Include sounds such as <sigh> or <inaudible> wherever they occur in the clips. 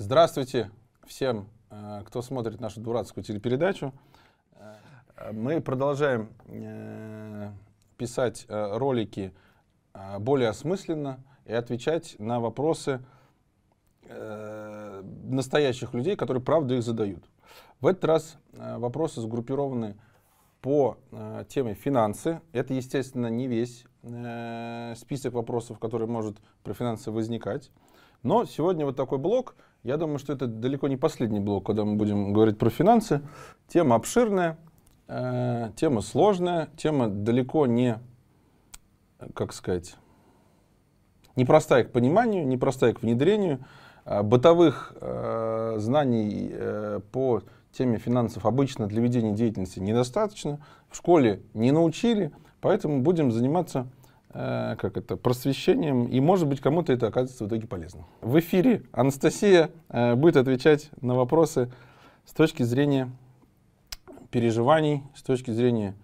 Здравствуйте всем, э, кто смотрит нашу дурацкую телепередачу. Э, Мы продолжаем э, писать ролики более осмысленно и отвечать на вопросы настоящих людей, которые правда их задают. В этот раз вопросы сгруппированы по теме финансы. Это, естественно, не весь список вопросов, который может про финансы возникать. Но сегодня вот такой блок. Я думаю, что это далеко не последний блок, когда мы будем говорить про финансы. Тема обширная, э, тема сложная, тема далеко не, как сказать, непростая к пониманию, непростая к внедрению. Э, бытовых э, знаний э, по теме финансов обычно для ведения деятельности недостаточно. В школе не научили, поэтому будем заниматься э, как это, просвещением, и, может быть, кому-то это окажется в итоге полезно. В эфире Анастасия э, будет отвечать на вопросы с точки зрения переживаний, с точки зрения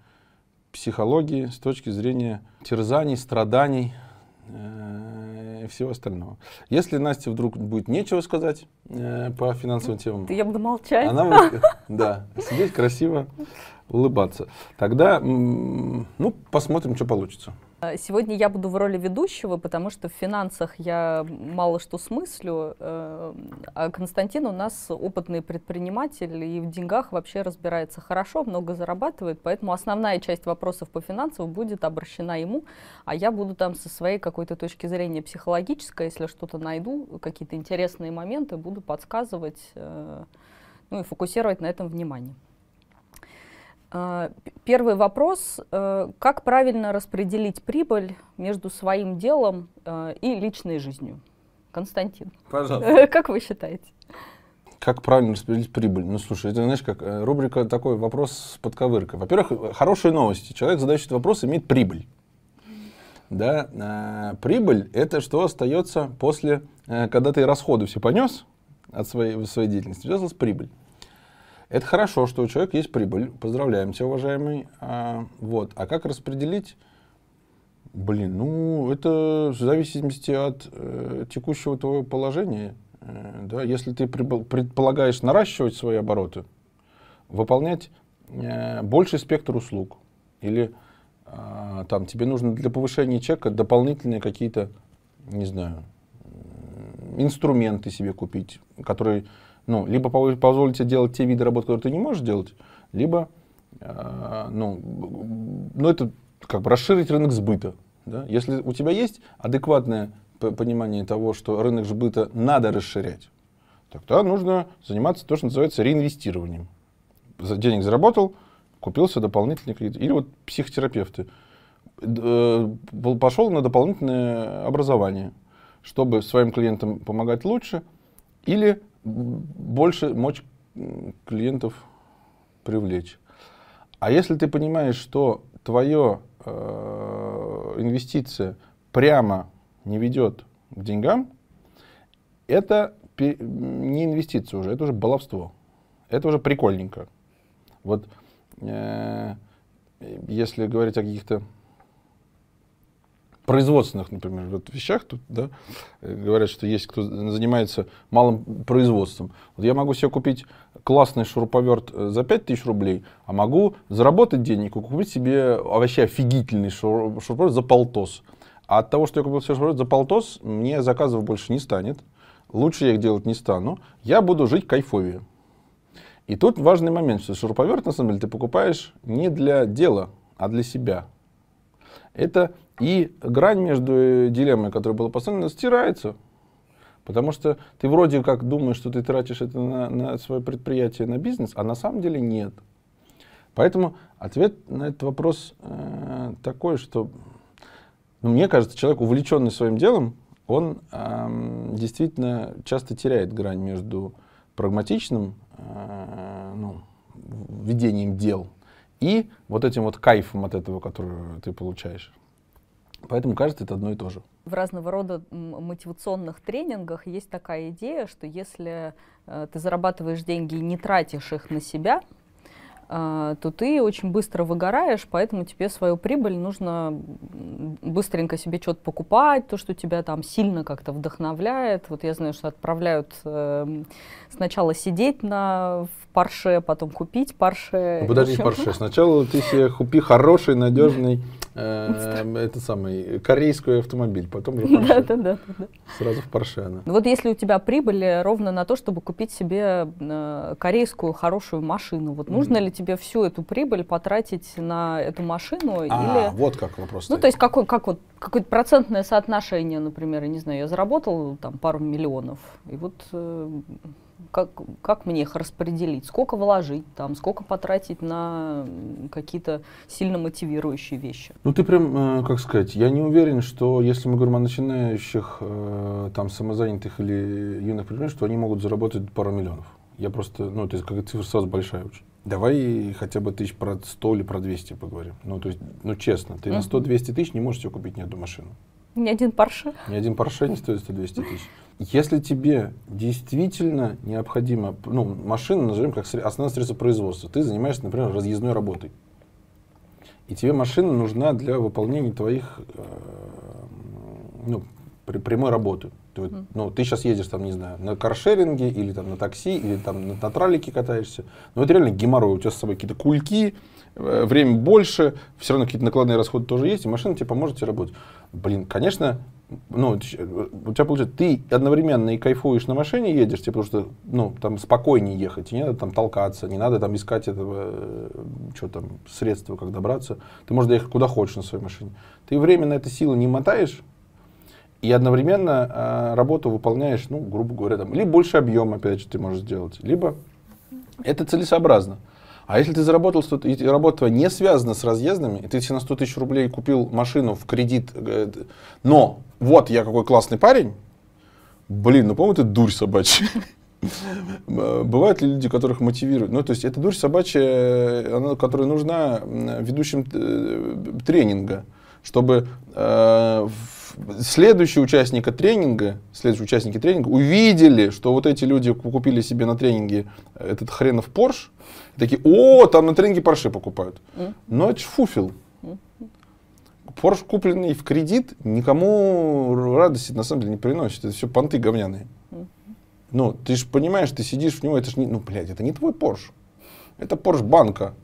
психологии, с точки зрения терзаний, страданий э, и всего остального. Если Насте вдруг будет нечего сказать э, по финансовым темам, Я буду молчать. она будет <laughs> да, сидеть красиво, улыбаться. Тогда, ну, посмотрим, что получится. А, Сегодня я буду в роли ведущего, потому что в финансах я мало что смыслю, э, а Константин у нас опытный предприниматель и в деньгах вообще разбирается хорошо, много зарабатывает, поэтому основная часть вопросов по финансам будет обращена ему, а я буду там со своей какой-то точки зрения психологической, если что-то найду, какие-то интересные моменты, буду подсказывать, э, ну и фокусировать на этом внимание. А, Первый вопрос. э, Как правильно распределить прибыль между своим делом э, и личной жизнью? Константин, Пожалуйста. <laughs> как вы считаете? Как правильно распределить прибыль? Ну, слушай, это, знаешь, как э, рубрика такой вопрос с подковыркой. Во-первых, хорошие новости. Человек, задающий этот вопрос, имеет прибыль. Да, э, прибыль – это что остается после, э, когда ты расходы все понес от своей, своей деятельности, осталась прибыль. Это хорошо, что у человека есть прибыль. Поздравляем тебя, уважаемый. А, вот. А как распределить? Блин, ну, это в зависимости от э, текущего твоего положения. Э, да, если ты прибыл- предполагаешь наращивать свои обороты, выполнять э, больший спектр услуг, или а, там тебе нужно для повышения чека дополнительные какие-то, не знаю, инструменты себе купить, которые, ну, либо позволят тебе делать те виды работ, которые ты не можешь делать, либо, а, ну, ну, это как бы расширить рынок сбыта. Да? Если у тебя есть адекватное понимание того, что рынок сбыта надо расширять, тогда нужно заниматься то, что называется реинвестированием. Денег заработал, купился дополнительный кредит. Или вот психотерапевты. Э, Пошел на дополнительное образование, чтобы своим клиентам помогать лучше или больше мочь клиентов привлечь. А если ты понимаешь, что твоя инвестиция прямо не ведет к деньгам, это не инвестиция уже, это уже баловство. Это уже прикольненько. Вот э, если говорить о каких-то производственных, например, вот вещах, тут, да, э, говорят, что есть кто занимается малым производством. Вот я могу себе купить классный шуруповерт э, за 5000 рублей, а могу заработать денег и купить себе вообще офигительный шур- шуруповерт за полтос. А от того, что я купил себе шуруповерт за полтос, мне заказов больше не станет. Лучше я их делать не стану. Я буду жить кайфовее. И тут важный момент, что шуруповерт, на самом деле, ты покупаешь не для дела, а для себя. Это и грань между э, дилеммой, которая была поставлена, стирается. Потому что ты вроде как думаешь, что ты тратишь это на, на свое предприятие, на бизнес, а на самом деле нет. Поэтому ответ на этот вопрос э, такой, что ну, мне кажется, человек, увлеченный своим делом, он эм, действительно часто теряет грань между прагматичным э, ну, ведением дел и вот этим вот кайфом от этого, который ты получаешь. Поэтому кажется, это одно и то же. В разного рода мотивационных тренингах есть такая идея, что если э, ты зарабатываешь деньги и не тратишь их на себя, э, то ты очень быстро выгораешь, поэтому тебе свою прибыль нужно быстренько себе что-то покупать, то, что тебя там сильно как-то вдохновляет. Вот я знаю, что отправляют э, сначала сидеть на в Порше, потом купить Порше. Ну, подожди, Порше. <laughs> Сначала ты себе купи хороший, надежный это самый корейский автомобиль, потом уже Порше. Да, да, да, Сразу в Порше. Ну, вот если у тебя прибыль ровно на то, чтобы купить себе э, корейскую хорошую машину, вот нужно ли тебе всю эту прибыль потратить на эту машину? А, или... вот как вопрос. Ну, то есть какой, как вот какое-то процентное соотношение, например, я не знаю, я заработал там пару миллионов, и вот э, как, как мне их распределить, сколько вложить там, сколько потратить на какие-то сильно мотивирующие вещи. Ну ты прям, э, как сказать, я не уверен, что если мы говорим о начинающих, э, там, самозанятых или юных предпринимателях, что они могут заработать пару миллионов. Я просто, ну, то есть как цифра сразу большая очень. Давай хотя бы тысяч про 100 или про 200 поговорим. Ну, то есть, ну, честно, ты uh-huh. на 100-200 тысяч не можешь себе купить ни одну машину. Ни один Порше. Ни один Порше не стоит 100-200 тысяч. Если тебе действительно необходимо, ну, машина, назовем как основное средство производства, ты занимаешься, например, разъездной работой, и тебе машина нужна для выполнения твоих, э, ну, при, прямой работы. Ты, mm. ну, ты сейчас едешь, там, не знаю, на каршеринге, или там на такси, или там на, на тралике катаешься. Но это реально геморрой. У тебя с собой какие-то кульки, время больше, все равно какие-то накладные расходы тоже есть, и машина тебе поможет тебе работать. Блин, конечно, ну, у тебя получается, ты одновременно и кайфуешь на машине едешь, тебе потому что, ну, там спокойнее ехать, не надо там толкаться, не надо там искать этого, э, что там, средства, как добраться. Ты можешь доехать куда хочешь на своей машине. Ты время на это силы не мотаешь, и одновременно э, работу выполняешь, ну, грубо говоря, там, либо больше объем, опять же, ты можешь сделать, либо это целесообразно. А если ты заработал, что и работа твоя не связана с разъездами, и ты себе на 100 тысяч рублей купил машину в кредит, э, но вот я какой классный парень, блин, ну, по-моему, это дурь собачья. <laughs> Бывают ли люди, которых мотивируют? Ну, то есть, это дурь собачья, она, которая нужна ведущим э, тренинга, чтобы э, следующие участники тренинга, следующие участники тренинга увидели, что вот эти люди купили себе на тренинге этот хренов Порш, и такие, о, там на тренинге Порше покупают. Но это фуфел. Порш, купленный в кредит, никому радости на самом деле не приносит. Это все понты говняные. Ну, ты же понимаешь, ты сидишь в него, это же не, ну, блядь, это не твой Порш. Это Порш банка,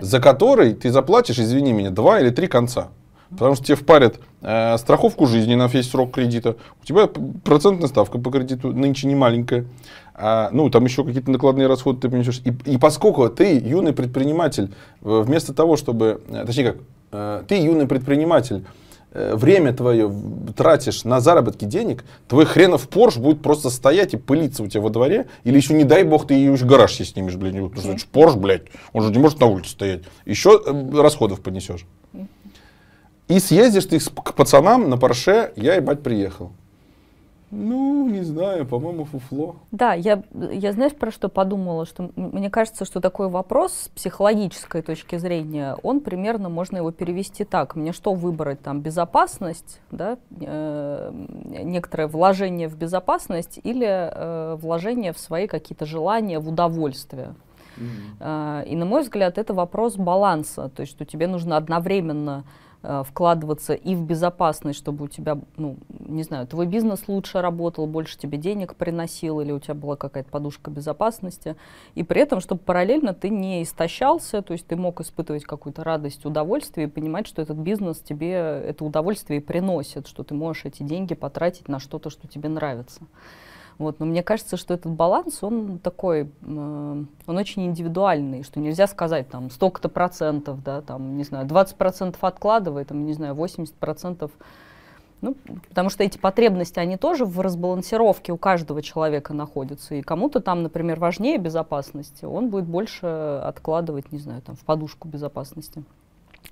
за который ты заплатишь, извини меня, два или три конца. Потому что тебе впарят э, страховку жизни на весь срок кредита. У тебя процентная ставка по кредиту нынче не маленькая. А, ну, там еще какие-то накладные расходы ты понесешь. И, и поскольку ты юный предприниматель, вместо того, чтобы... Э, точнее как, э, ты юный предприниматель, э, время твое тратишь на заработки денег, твой хренов Порш будет просто стоять и пылиться у тебя во дворе, или еще, не дай бог, ты ее еще гараж себе снимешь, блин, потому что Порш, блядь, он же не может на улице стоять. Еще расходов понесешь. И съездишь ты к пацанам на Порше, я ебать приехал. Ну, не знаю, по-моему, фуфло. Да, я, я знаешь, про что подумала, что мне кажется, что такой вопрос с психологической точки зрения, он примерно, можно его перевести так. Мне что выбрать, там, безопасность, да, э, некоторое вложение в безопасность или э, вложение в свои какие-то желания, в удовольствие? Mm-hmm. Э, и, на мой взгляд, это вопрос баланса, то есть, что тебе нужно одновременно вкладываться и в безопасность, чтобы у тебя, ну, не знаю, твой бизнес лучше работал, больше тебе денег приносил, или у тебя была какая-то подушка безопасности, и при этом, чтобы параллельно ты не истощался, то есть ты мог испытывать какую-то радость, удовольствие и понимать, что этот бизнес тебе это удовольствие и приносит, что ты можешь эти деньги потратить на что-то, что тебе нравится. Вот, но мне кажется, что этот баланс, он такой, э, он очень индивидуальный, что нельзя сказать там столько-то процентов, да, там, не знаю, 20 процентов откладывай, там, не знаю, 80 процентов ну, потому что эти потребности, они тоже в разбалансировке у каждого человека находятся. И кому-то там, например, важнее безопасности, он будет больше откладывать, не знаю, там, в подушку безопасности.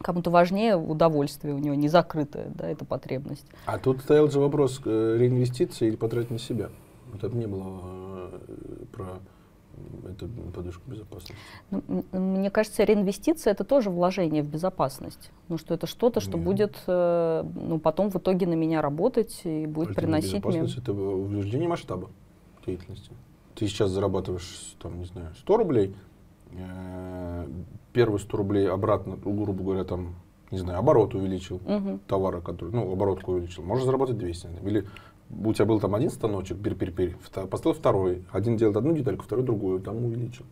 Кому-то важнее удовольствие, у него не закрытая, да, эта потребность. А тут стоял же вопрос э, реинвестиции или потратить на себя. Это не было э, про эту подушку безопасности. Ну, мне кажется, реинвестиция это тоже вложение в безопасность. Ну, что это что-то, что Нет. будет э, ну, потом в итоге на меня работать и будет приносить мне. Безопасность это увеличение масштаба деятельности. Ты сейчас зарабатываешь, там, не знаю, 100 рублей, э, первые 100 рублей обратно, ну, грубо говоря, там, не знаю, оборот увеличил Мгм. товара, который, ну, оборотку увеличил, можешь заработать 200. Или у тебя был там один станочек, пир-пир-пир, вта- поставил второй, один делает одну детальку, второй другую, там увеличил.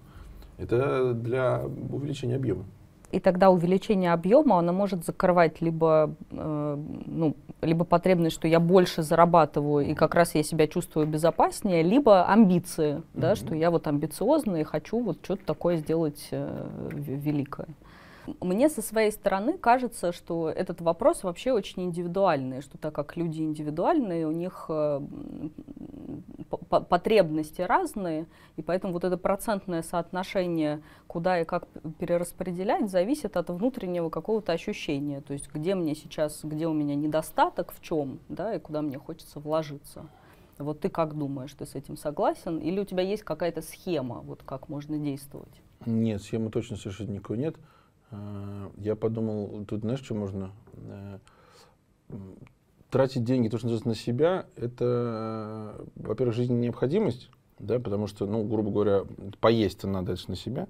Это для увеличения объема. И тогда увеличение объема, оно может закрывать либо, э, ну, либо потребность, что я больше зарабатываю, и как раз я себя чувствую безопаснее, либо амбиции, да, Мгм. что я вот амбициозный и хочу вот что-то такое сделать э, великое. Мне со своей стороны кажется, что этот вопрос вообще очень индивидуальный, что так как люди индивидуальные, у них э, потребности разные, и поэтому вот это процентное соотношение, куда и как перераспределять, зависит от внутреннего какого-то ощущения. То есть где мне сейчас, где у меня недостаток, в чем, да, и куда мне хочется вложиться. Вот ты как думаешь, ты с этим согласен? Или у тебя есть какая-то схема, вот как можно действовать? Нет, схемы точно совершенно никакой нет. А, Я подумал, тут знаешь, что можно? Э, Тратить деньги, то, что называется, на себя, это, э, во-первых, жизненная необходимость, да, потому что, ну, грубо говоря, поесть надо это на себя.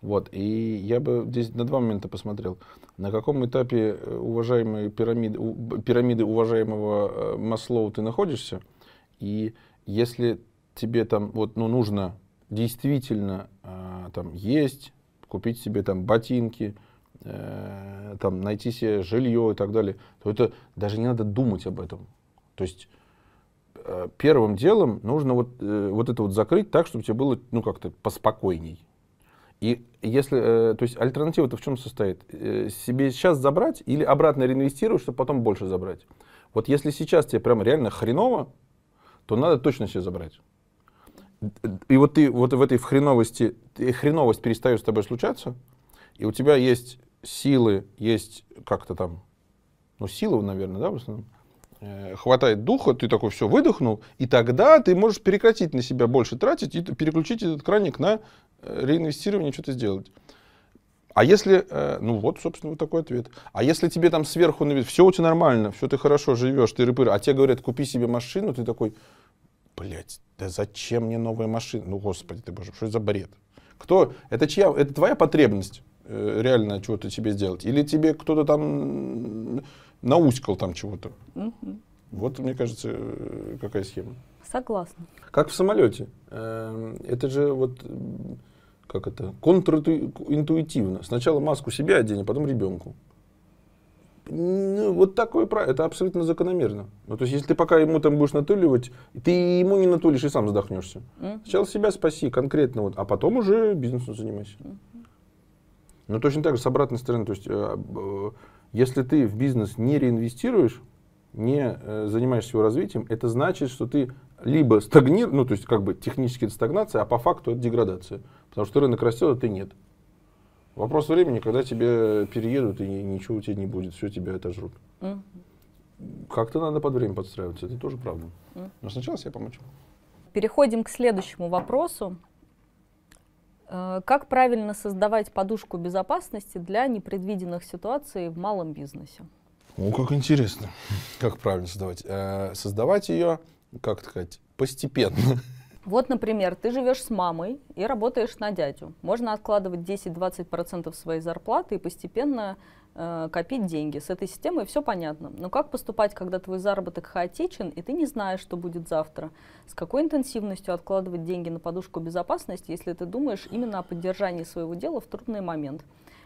Вот, и я бы здесь на два момента посмотрел. На каком этапе э, уважаемой пирамиды, пирамиды уважаемого э, Маслоу ты находишься, и если тебе там вот, ну, нужно действительно там есть, купить себе там ботинки, э, там найти себе жилье и так далее, то это даже не надо думать об этом. То есть э, первым делом нужно вот, э, вот это вот закрыть так, чтобы тебе было ну как-то поспокойней. И если, э, то есть альтернатива-то в чем состоит? Э, себе сейчас забрать или обратно реинвестировать, чтобы потом больше забрать? Вот если сейчас тебе прям реально хреново, то надо точно себе забрать. И вот ты вот в этой хреновости, хреновость перестает с тобой случаться, и у тебя есть силы, есть как-то там, ну, силы, наверное, да, в основном, э, хватает духа, ты такой все выдохнул, и тогда ты можешь прекратить на себя больше тратить и переключить этот краник на э, реинвестирование, что-то сделать. А если, э, ну вот, собственно, вот такой ответ. А если тебе там сверху навес, все у тебя нормально, все ты хорошо живешь, ты рыпыр, а тебе говорят, купи себе машину, ты такой, блять, да зачем мне новая машина? Ну, господи ты боже, что это за бред? Кто? Это чья? Это твоя потребность э, реально чего-то тебе сделать? Или тебе кто-то там науськал там чего-то? Мгм. Вот, мне кажется, э, какая схема. Согласна. Как в самолете. Эм, Это же вот, как это, контринтуитивно. Сначала маску себе одень, а потом ребенку. Ну, вот такое правило, это абсолютно закономерно. Ну, то есть, если ты пока ему там будешь натуливать, ты ему не натулишь и сам задохнешься. Мгм. Сначала себя спаси конкретно, вот, а потом уже бизнесом занимайся. Но точно так же с обратной стороны. То есть, э, э, если ты в бизнес не реинвестируешь, не э, занимаешься его развитием, это значит, что ты либо стагнируешь, ну, то есть, как бы технически это стагнация, а по факту это деградация. Потому что рынок растет, а ты нет. Вопрос времени, когда тебе переедут, и ничего у тебя не будет, все тебя отожрут. Мгм. Как-то надо под время подстраиваться, это тоже правда. Мгм. Но сначала себя помочь. Переходим к следующему вопросу. Э, Как правильно создавать подушку безопасности для непредвиденных ситуаций в малом бизнесе? О, как интересно. <laughs> Как правильно создавать? Э, Создавать ее, как сказать, постепенно. Вот, например, ты живешь с мамой и работаешь на дядю. Можно откладывать 10-20% своей зарплаты и постепенно э, копить деньги. С этой системой все понятно. Но как поступать, когда твой заработок хаотичен, и ты не знаешь, что будет завтра? С какой интенсивностью откладывать деньги на подушку безопасности, если ты думаешь именно о поддержании своего дела в трудный момент?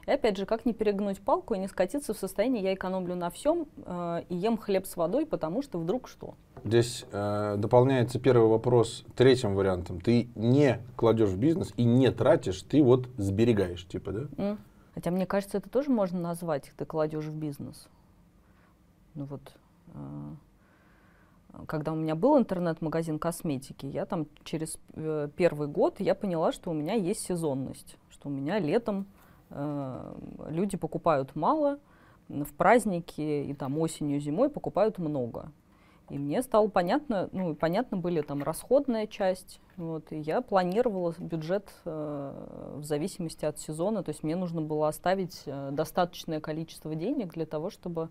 И опять же, как не перегнуть палку и не скатиться в состояние «я экономлю на всем э, и ем хлеб с водой, потому что вдруг что?» Здесь э, дополняется первый вопрос третьим вариантом. Ты не кладешь в бизнес и не тратишь, ты вот сберегаешь, типа, да? М. Хотя мне кажется, это тоже можно назвать, ты кладешь в бизнес. Ну вот, э, когда у меня был интернет-магазин косметики, я там через э, первый год я поняла, что у меня есть сезонность, что у меня летом люди покупают мало, в праздники и там осенью, зимой покупают много. И мне стало понятно, ну, понятно были там расходная часть, вот, и я планировала бюджет э, в зависимости от сезона, то есть мне нужно было оставить э, достаточное количество денег для того, чтобы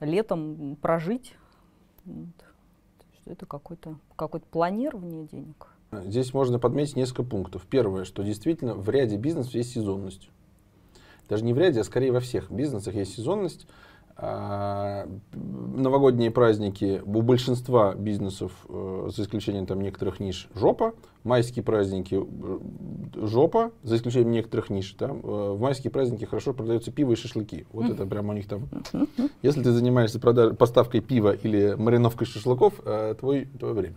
летом прожить. Вот. Это какое-то какое планирование денег. Здесь можно подметить несколько пунктов. Первое, что действительно в ряде бизнесов есть сезонность. Даже не в ряде, а скорее во всех бизнесах есть сезонность. А, новогодние праздники у большинства бизнесов, э, за исключением там некоторых ниш, жопа. Майские праздники э, жопа, за исключением некоторых ниш. Там, э, в майские праздники хорошо продаются пиво и шашлыки. Вот это прямо у них там. Если ты занимаешься продаж, поставкой пива или мариновкой шашлыков, твой, твое время.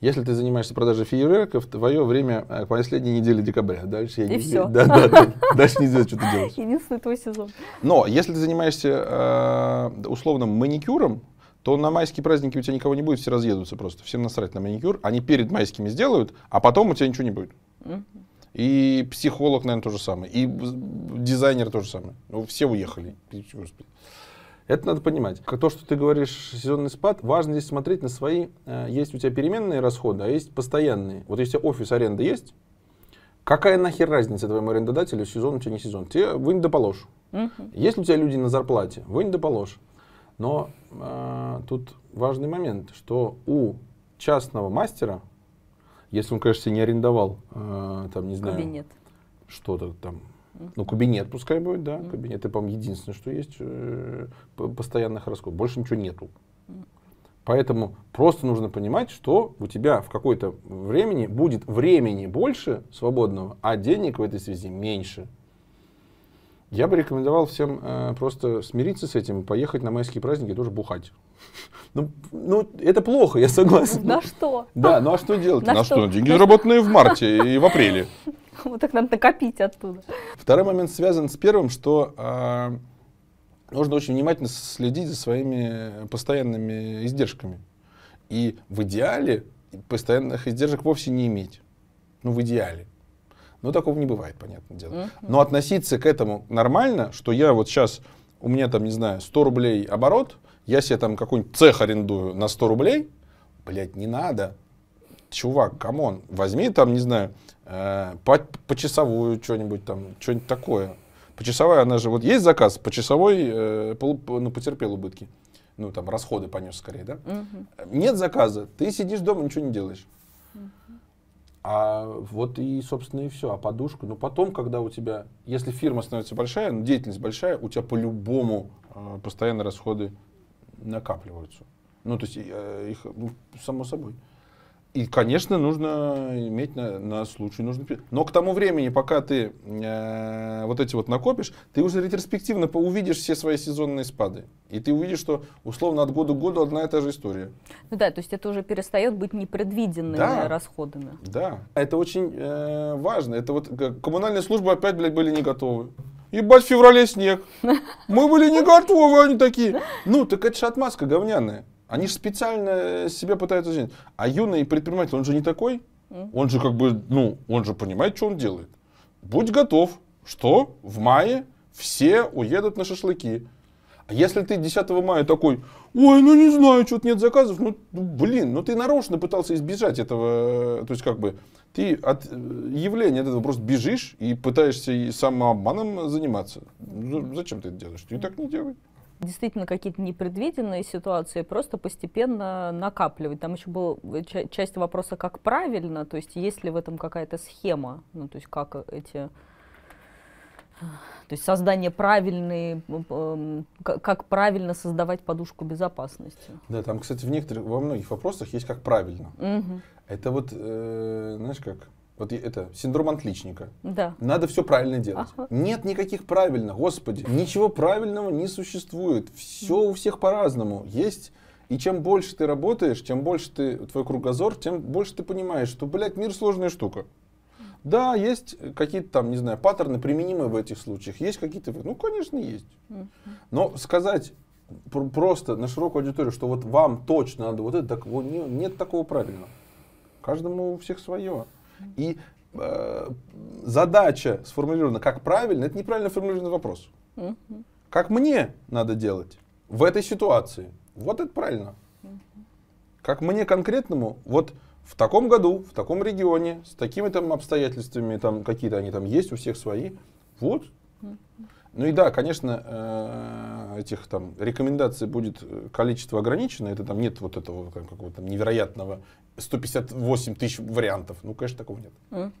Если ты занимаешься продажей фейерверков, твое время к последней неделе декабря. Дальше я И не все. <laughs> Да, да, да. Дальше не знаю, что ты делаешь. Единственный твой сезон. Но если ты занимаешься э, условным маникюром, то на майские праздники у тебя никого не будет, все разъедутся просто. Всем насрать на маникюр. Они перед майскими сделают, а потом у тебя ничего не будет. И психолог, наверное, то же самое. И дизайнер то же самое. Ну, все уехали. Господи. Это надо понимать. Как то, что ты говоришь, сезонный спад, важно здесь смотреть на свои... э, есть у тебя переменные расходы, а есть постоянные. Вот если у тебя офис аренда есть, какая нахер разница твоему арендодателю, сезон у тебя не сезон? Тебе вынь да положь. Мгм. Если у тебя люди на зарплате, вынь да положь. Но э, тут важный момент, что у частного мастера, если он, конечно, не арендовал, э, там, не знаю, Кабинет. что-то там, ну, кабинет пускай будет, да, кабинет, это, по-моему, единственное, что есть э, постоянных расходов, больше ничего нету. Поэтому просто нужно понимать, что у тебя в какой-то времени будет времени больше свободного, а денег в этой связи меньше. Я бы рекомендовал всем э, просто смириться с этим, поехать на майские праздники и тоже бухать. <laughs> Ну, ну, это плохо, я согласен. На что? Да, ну а что делать? На На что? что? Деньги заработанные в марте и в апреле. <laughs> <laughs> Вот так надо накопить оттуда. Второй момент связан с первым, что а, нужно очень внимательно следить за своими постоянными издержками. И в идеале постоянных издержек вовсе не иметь. Ну, в идеале. Но такого не бывает, понятное дело. Мгм. Но относиться к этому нормально, что я вот сейчас, у меня там, не знаю, 100 рублей оборот, я себе там какой-нибудь цех арендую на 100 рублей, блядь, не надо. Чувак, come on, возьми там, не знаю, э, по, почасовую что-нибудь там, что-нибудь такое. Почасовая, она же, вот есть заказ, почасовой, э, пол- ну, потерпел убытки. Ну, там, расходы понес скорее, да? Мгм. Нет заказа, ты сидишь дома, ничего не делаешь. А вот и, собственно, и все. А подушку, ну потом, когда у тебя, если фирма становится большая, ну, деятельность большая, у тебя по-любому э, постоянно расходы накапливаются. Ну, то есть э, их, ну, само собой. И, конечно, нужно иметь на, на случай. Нужно... пи- Но к тому времени, пока ты э, вот эти вот накопишь, ты уже ретроспективно увидишь все свои сезонные спады. И ты увидишь, что условно от года к году одна и та же история. Ну да, то есть это уже перестает быть непредвиденными Да. расходами. Да, это очень э, важно. Это вот как коммунальные службы опять, блядь, были не готовы. Ебать, в феврале снег. Мы были не готовы, они такие. Ну, так это же отмазка говняная. Они же специально себя пытаются сделать. А юный предприниматель, он же не такой. Он же как бы, ну, он же понимает, что он делает. Будь готов, что в мае все уедут на шашлыки. А если ты 10 мая такой, ой, ну не знаю, что-то нет заказов, ну, блин, ну ты нарочно пытался избежать этого, э, то есть как бы ты от э, явления от этого просто бежишь и пытаешься и самообманом заниматься. Ну, зачем ты это делаешь? Ты так не делай. Действительно, какие-то непредвиденные ситуации просто постепенно накапливать. Там еще была ча- часть вопроса, как правильно, то есть есть ли в этом какая-то схема, ну, то есть как эти... То есть создание правильной, как правильно создавать подушку безопасности. Да, там, кстати, в некоторых, во многих вопросах есть как правильно. Мгм. Это вот, э, знаешь как, вот это синдром отличника. Да. Надо все правильно делать. Ага. Нет никаких правильно, господи. Ничего правильного не существует. Все у всех по-разному. Есть. И чем больше ты работаешь, чем больше ты, твой кругозор, тем больше ты понимаешь, что, блядь, мир сложная штука. Да, есть какие-то там, не знаю, паттерны, применимые в этих случаях. Есть какие-то... Ну, конечно, есть. Но сказать пр- просто на широкую аудиторию, что вот вам точно надо вот это, так, вот не- нет такого правильного. Каждому у всех свое. И э, задача сформулирована как правильно, это неправильно формулированный вопрос. Мгм. Как мне надо делать в этой ситуации? Вот это правильно. Как мне конкретному, вот в таком году, в таком регионе, с такими там обстоятельствами, там какие-то они там есть, у всех свои. Вот. Ну и да, конечно, э, этих там рекомендаций будет э, количество ограничено, это там нет вот этого как- какого-то невероятного 158 тысяч вариантов. Ну, конечно, такого нет. Мгм.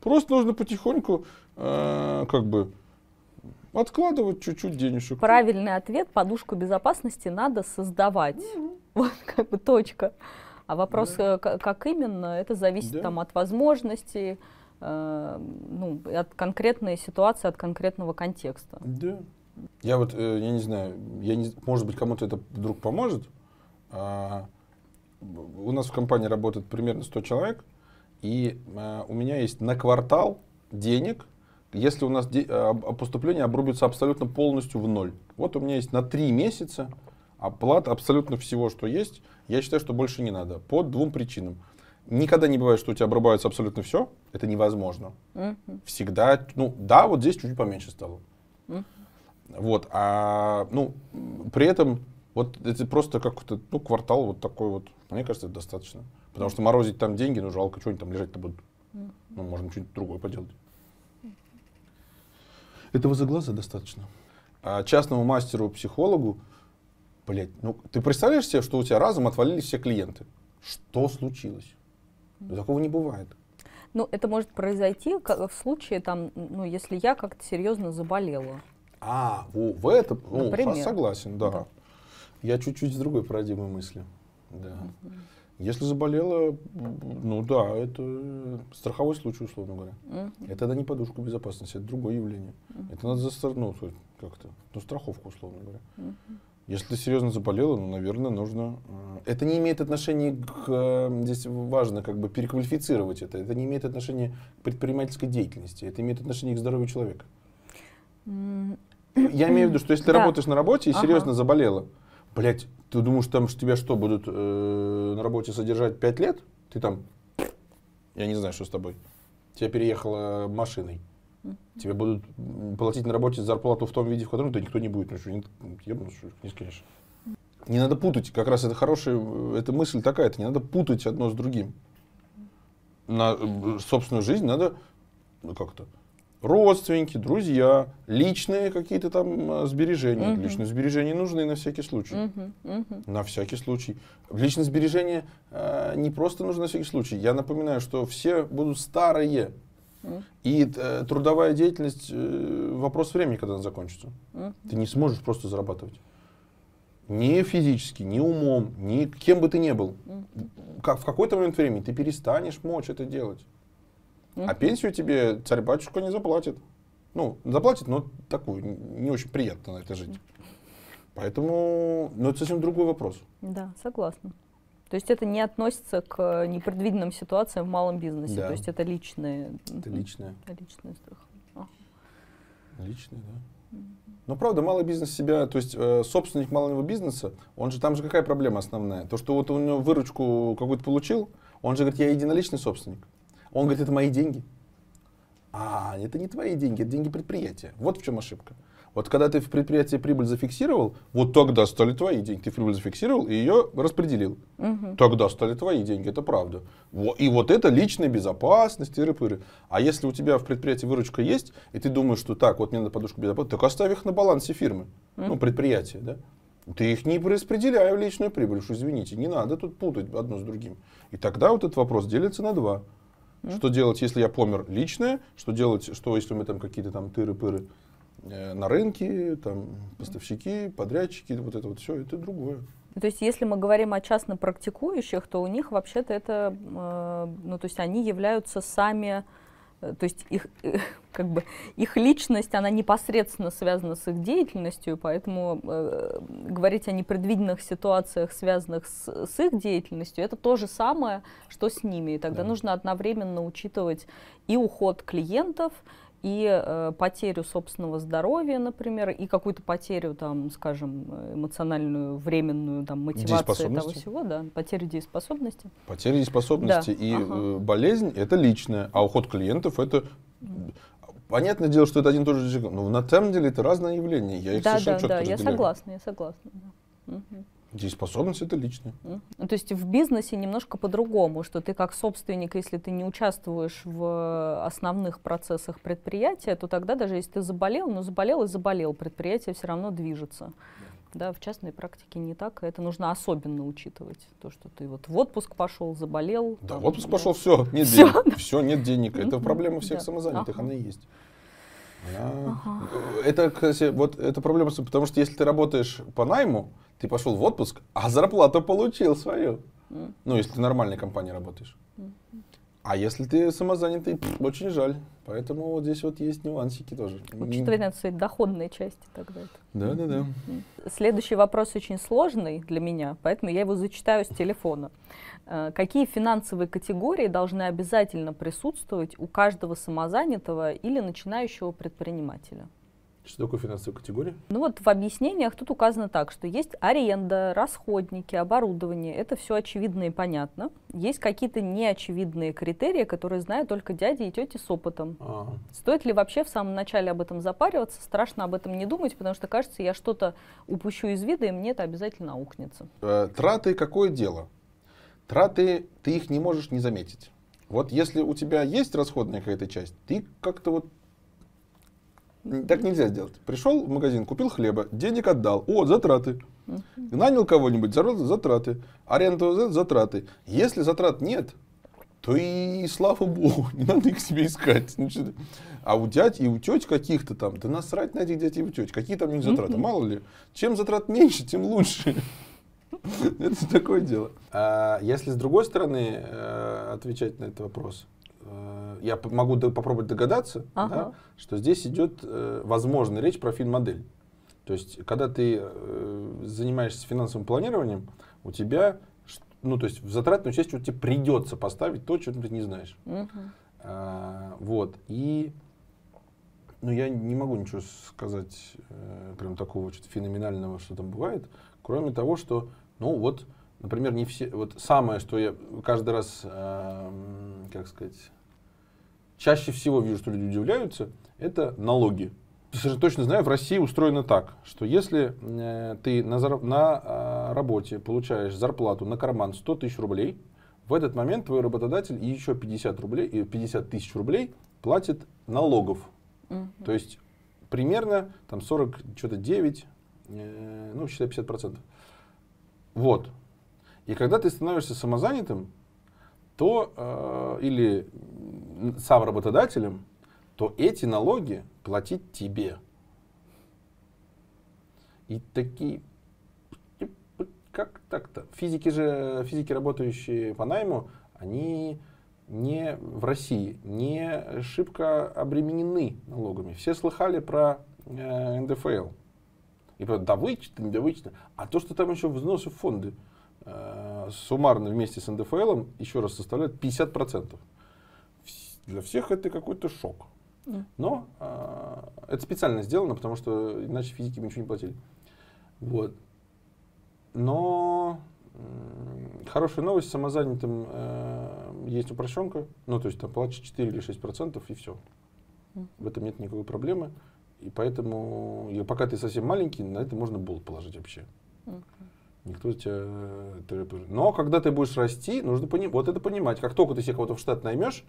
Просто нужно потихоньку, э, как бы, Откладывать чуть-чуть денежек. Правильный ответ, подушку безопасности надо создавать. Вот как бы точка. А вопрос, Да. э, как именно, это зависит Да. там от возможностей, ну, от конкретной ситуации, от конкретного контекста. Да. Я вот, э, я не знаю, я не, может быть, кому-то это вдруг поможет. А, у нас в компании работает примерно 100 человек, и а, у меня есть на квартал денег, если у нас де- а, об- поступление обрубится абсолютно полностью в ноль. Вот у меня есть на 3 месяца оплата абсолютно всего, что есть. Я считаю, что больше не надо. По двум причинам. Никогда не бывает, что у тебя обрубается абсолютно все. Это невозможно Мгм. всегда, ну, да, вот здесь чуть поменьше стало. Мгм. Вот, а, ну, при этом, вот это просто как-то, ну, квартал вот такой вот, мне кажется, это достаточно. Потому что морозить там деньги, ну, жалко, что они там лежать-то будут. Ну, можно что-нибудь другое поделать. Этого за глаза достаточно. А частному мастеру, психологу, блядь, ну, ты представляешь себе, что у тебя разом отвалились все клиенты? Что случилось? Такого не бывает. Ну, это может произойти в случае, там, ну, если я как-то серьезно заболела. А, в этом, ну, Например. согласен, да. Да. Я чуть-чуть с другой парадигмой мысли. Да. Если заболела, ну да, это страховой случай, условно говоря. Мгм. Это тогда не подушка безопасности, это другое явление. Это надо застар... ну, как-то, ну, страховку, условно говоря. Мгм. Если ты серьезно заболела, ну, наверное, нужно... э, Это не имеет отношения к... э, Здесь важно как бы переквалифицировать это. Это не имеет отношения к предпринимательской деятельности. Это имеет отношение к здоровью человека. Я имею в виду, что если ты Да. работаешь на работе и Ага. серьезно заболела, блядь, ты думаешь, там что тебя что, будут э, на работе содержать 5 лет? Ты там, я не знаю, что с тобой. Тебя переехала машиной. Тебе будут платить на работе зарплату в том виде, в котором то никто не будет. Ну что, не, ебаный, что не скажешь. Не надо путать, как раз это хорошая, эта мысль такая, это не надо путать одно с другим. На э, собственную жизнь надо, ну как-то, родственники, друзья, личные какие-то там э, сбережения. Мгм. Личные сбережения нужны на всякий случай. мгм, мгм. На всякий случай. Личные сбережения э, не просто нужны на всякий случай. Я напоминаю, что все будут старые. И э, трудовая деятельность э, вопрос времени, когда она закончится. Ты не сможешь просто зарабатывать. Ни физически, ни умом, ни кем бы ты ни был. Как, в какой-то момент времени ты перестанешь мочь это делать. А пенсию тебе царь-батюшка не заплатит. Ну, заплатит, но такую, не очень приятно на это жить. Поэтому, ну, это совсем другой вопрос. Да, согласна. То есть это не относится к э, непредвиденным ситуациям в малом бизнесе. Да. То есть это личные, Это личное. это личные страхи. Личное, да. Но правда, малый бизнес себя, то есть э, собственник малого бизнеса, он же там же какая проблема основная? То, что вот у него выручку какую-то получил, он же говорит, я единоличный собственник. Он говорит, это мои деньги. А, это не твои деньги, это деньги предприятия. Вот в чем ошибка. Вот когда ты в предприятии прибыль зафиксировал, вот тогда стали твои деньги. Ты прибыль зафиксировал и ее распределил. Мгм. Тогда стали твои деньги, это правда. И вот это личная безопасность, тыры-пыры. А если у тебя в предприятии выручка есть, и ты думаешь, что так, вот мне надо подушку безопасности, так оставь их на балансе фирмы, ну, предприятия, да? Ты их не распределяй в личную прибыль, уж извините, не надо тут путать одно с другим. И тогда вот этот вопрос делится на два. Что делать, если я помер личное, что делать, что если у меня там какие-то там тыры-пыры на рынке, там поставщики, подрядчики, вот это вот все, это другое. То есть, если мы говорим о частно практикующих, то у них вообще-то это, э, ну, то есть они являются сами, э, то есть их, э, <laughs> как бы, их личность, она непосредственно связана с их деятельностью, поэтому э, говорить о непредвиденных ситуациях, связанных с, с их деятельностью, это то же самое, что с ними. И тогда Да. нужно одновременно учитывать и уход клиентов, и э, потерю собственного здоровья, например, и какую-то потерю, там, скажем, эмоциональную, временную, там, мотивацию этого всего, да, потерю дееспособности. Потеря дееспособности Да, и ага. э, болезнь это личное, а уход клиентов это понятное дело, что это один и тот же человек, но на самом деле это разное явление. Я их да, совершенно да, четко да, я разделяю. согласна, я согласна. да. Мгм. Дееспособность это личное. Ну, То есть в бизнесе немножко по-другому, что ты как собственник, если ты не участвуешь в основных процессах предприятия, то тогда даже если ты заболел, ну заболел и заболел, предприятие все равно движется. Да, в частной практике не так, это нужно особенно учитывать. То, что ты вот в отпуск пошел, заболел. Да, там, в отпуск да. пошел, все, <laughs> нет Всё, денег. Все, нет денег. Это проблема всех да. самозанятых, Ага. она и есть. Она- Это, кстати, вот это проблема, с- потому что если ты работаешь по найму, ты пошел в отпуск, а зарплату получил свою. Ну, если ты в нормальной компании работаешь. А если ты самозанятый, пф, очень жаль. Поэтому вот здесь вот есть нюансики тоже. Учитывая надо свои доходные части тогда. это. Да, да, да. Следующий вопрос очень сложный для меня, поэтому я его зачитаю с телефона. Э, Какие финансовые категории должны обязательно присутствовать у каждого самозанятого или начинающего предпринимателя? Что такое финансовая категория? Ну вот в объяснениях тут указано так, что есть аренда, расходники, оборудование. Это все очевидно и понятно. Есть какие-то неочевидные критерии, которые знают только дяди и тети с опытом. А, Стоит ли вообще в самом начале об этом запариваться? Страшно об этом не думать, потому что кажется, я что-то упущу из вида, и мне это обязательно аукнется. Э, Траты какое дело? Траты, ты их не можешь не заметить. Вот если у тебя есть расходная какая-то часть, ты как-то вот так нельзя сделать. Пришел в магазин, купил хлеба, денег отдал. О, затраты. Нанял кого-нибудь, затраты. Аренду за- затраты. Если затрат нет, то и слава богу, <laughs> не надо их себе искать. Ты. А у дядь и у теть каких-то там, да насрать на этих дядь и у теть, какие там у них затраты, мало ли. Чем затрат меньше, тем лучше. <laughs> Это такое дело. А если с другой стороны э, отвечать на этот вопрос, я п- могу попробовать догадаться, Ага. да, что здесь идет, э, возможно, речь про финмодель. То есть, когда ты э, занимаешься финансовым планированием, у тебя, ну, то есть в затратную часть вот тебе придется поставить то, чего ты не знаешь. А, вот. И ну, я не могу ничего сказать э, прям такого что-то феноменального, что там бывает, кроме того, что, ну вот, например, не все, вот самое, что я каждый раз, э, м, как сказать, чаще всего вижу, что люди удивляются, это налоги. Совершенно точно знаю, в России устроено так, что если э, ты на, на э, работе получаешь зарплату на карман 100 тысяч рублей, в этот момент твой работодатель еще 50, рублей, и 50 тысяч рублей платит налогов. Мгм. То есть примерно там 40, что-то 9, э, ну, считай 50%. Вот. И когда ты становишься самозанятым, то э, или сам работодателем, то эти налоги платить тебе. И такие, типа, как так-то? Физики же, физики, работающие по найму, они не в России не шибко обременены налогами. Все слыхали про э, НДФЛ. И про да вычетно, да вычетно. А то, что там еще взносы в фонды э, суммарно вместе с НДФЛ, еще раз составляют 50%. Для всех это какой-то шок. Но э, это специально сделано, потому что иначе физики бы ничего не платили. Вот. Но м, хорошая новость, самозанятым э, есть упрощенка. Ну, то есть там платишь 4 или 6 процентов и все. В этом нет никакой проблемы. И поэтому, и пока ты совсем маленький, на это можно болт положить вообще. Никто тебя... э, Но когда ты будешь расти, нужно пони- вот это понимать. Как только ты себе кого-то в штат наймешь,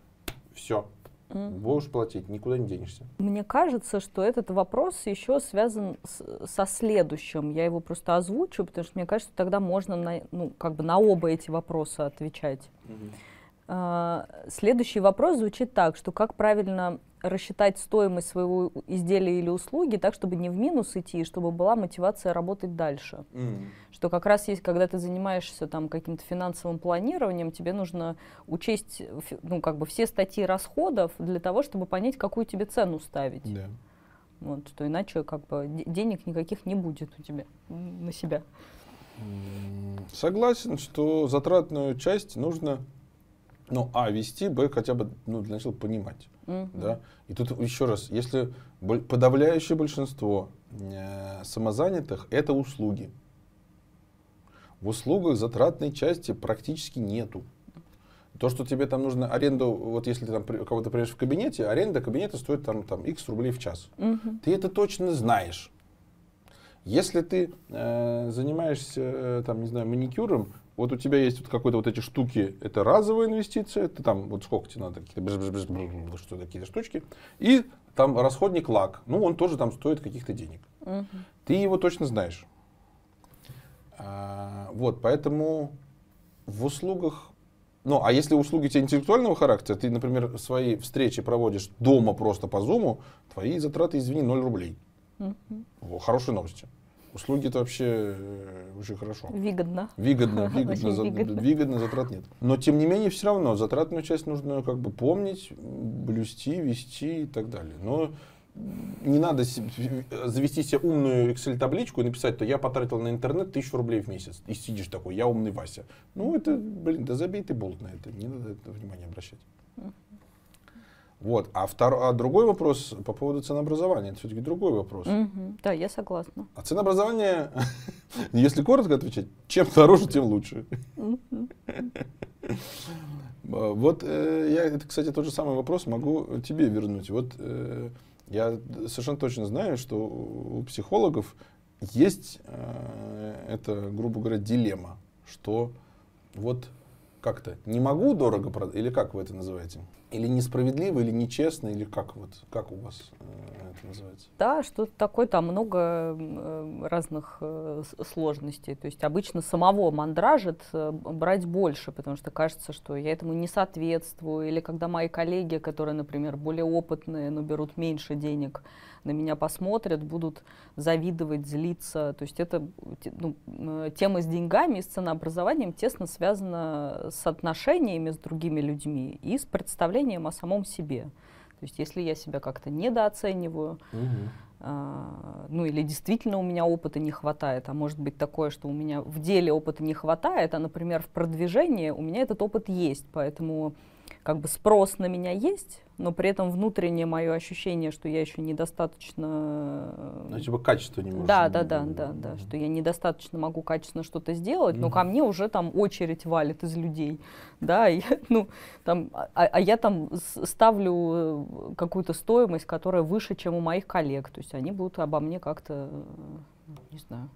все, Мгм. будешь платить, никуда не денешься. Мне кажется, что этот вопрос еще связан с- со следующим. Я его просто озвучу, потому что мне кажется, тогда можно на, ну, как бы на оба эти вопроса отвечать. А, Следующий вопрос звучит так, что как правильно рассчитать стоимость своего изделия или услуги так, чтобы не в минус идти, и чтобы была мотивация работать дальше. Что как раз есть, когда ты занимаешься там каким-то финансовым планированием, тебе нужно учесть ну, как бы все статьи расходов для того, чтобы понять, какую тебе цену ставить. Да. Вот, что иначе как бы де- денег никаких не будет у тебя на себя. Согласен, что затратную часть нужно, ну, а, вести, б, хотя бы, ну, для начала понимать. Мгм. Да? И тут еще раз, если подавляющее большинство э, самозанятых это услуги. В услугах затратной части практически нету. То, что тебе там нужно аренду, вот если ты там кого-то приедешь в кабинете, аренда кабинета стоит там, там x рублей в час. Мгм. Ты это точно знаешь. Если ты э, занимаешься, э, там, не знаю, маникюром, вот у тебя есть вот какой-то вот эти штуки, это разовая инвестиция, ты там, вот сколько тебе надо, какие-то что какие-то штучки, и там расходник лак, ну, он тоже там стоит каких-то денег. Мгм. Ты его точно знаешь. А, вот, поэтому в услугах Ну, а если услуги тебе интеллектуального характера, ты, например, свои встречи проводишь дома просто по зуму, твои затраты, извини, 0 рублей. Во, Хорошие новости. Услуги это вообще э, очень хорошо. Выгодно. Выгодно, <laughs> выгодно, за- выгодно. выгодно, затрат нет. Но тем не менее, все равно затратную часть нужно как бы помнить, блюсти, вести и так далее. Но не надо завести себе умную Excel-табличку и написать, что я потратил на интернет тысячу рублей в месяц. И сидишь такой, я умный Вася. Ну, это, блин, да забей ты болт на это. Не надо это внимание обращать. Вот. А, втор- а другой вопрос по поводу ценообразования. Это все-таки другой вопрос. Мгм. Да, я согласна. А ценообразование, <laughs> если коротко отвечать, чем дороже, тем лучше. Вот э, я, это, кстати, тот же самый вопрос могу тебе вернуть. Вот э, я совершенно точно знаю, что у психологов есть, э, это, грубо говоря, дилемма, что вот как-то не могу дорого продать, или как вы это называете? Или несправедливо, или нечестно, или как вот, как у вас э, это называется? Да, что-то такое, там много э, разных э, сложностей. То есть обычно самого мандражит э, брать больше, потому что кажется, что я этому не соответствую. Или когда мои коллеги, которые, например, более опытные, но берут меньше денег, на меня посмотрят, будут завидовать, злиться. То есть это ну, э, тема с деньгами и с ценообразованием тесно связана с отношениями с другими людьми и с представлением о самом себе. То есть если я себя как-то недооцениваю, а, ну или действительно у меня опыта не хватает, а может быть такое, что у меня в деле опыта не хватает, а, например, в продвижении у меня этот опыт есть, поэтому как бы спрос на меня есть, но при этом внутреннее мое ощущение, что я еще недостаточно... э, Ну, типа качество не может. да, да, да, да, да, что я недостаточно могу качественно что-то сделать, но ко мне уже там очередь валит из людей, да, и, ну, там, а, а я там ставлю э, какую-то стоимость, которая выше, чем у моих коллег, то есть они будут обо мне как-то, э, не знаю,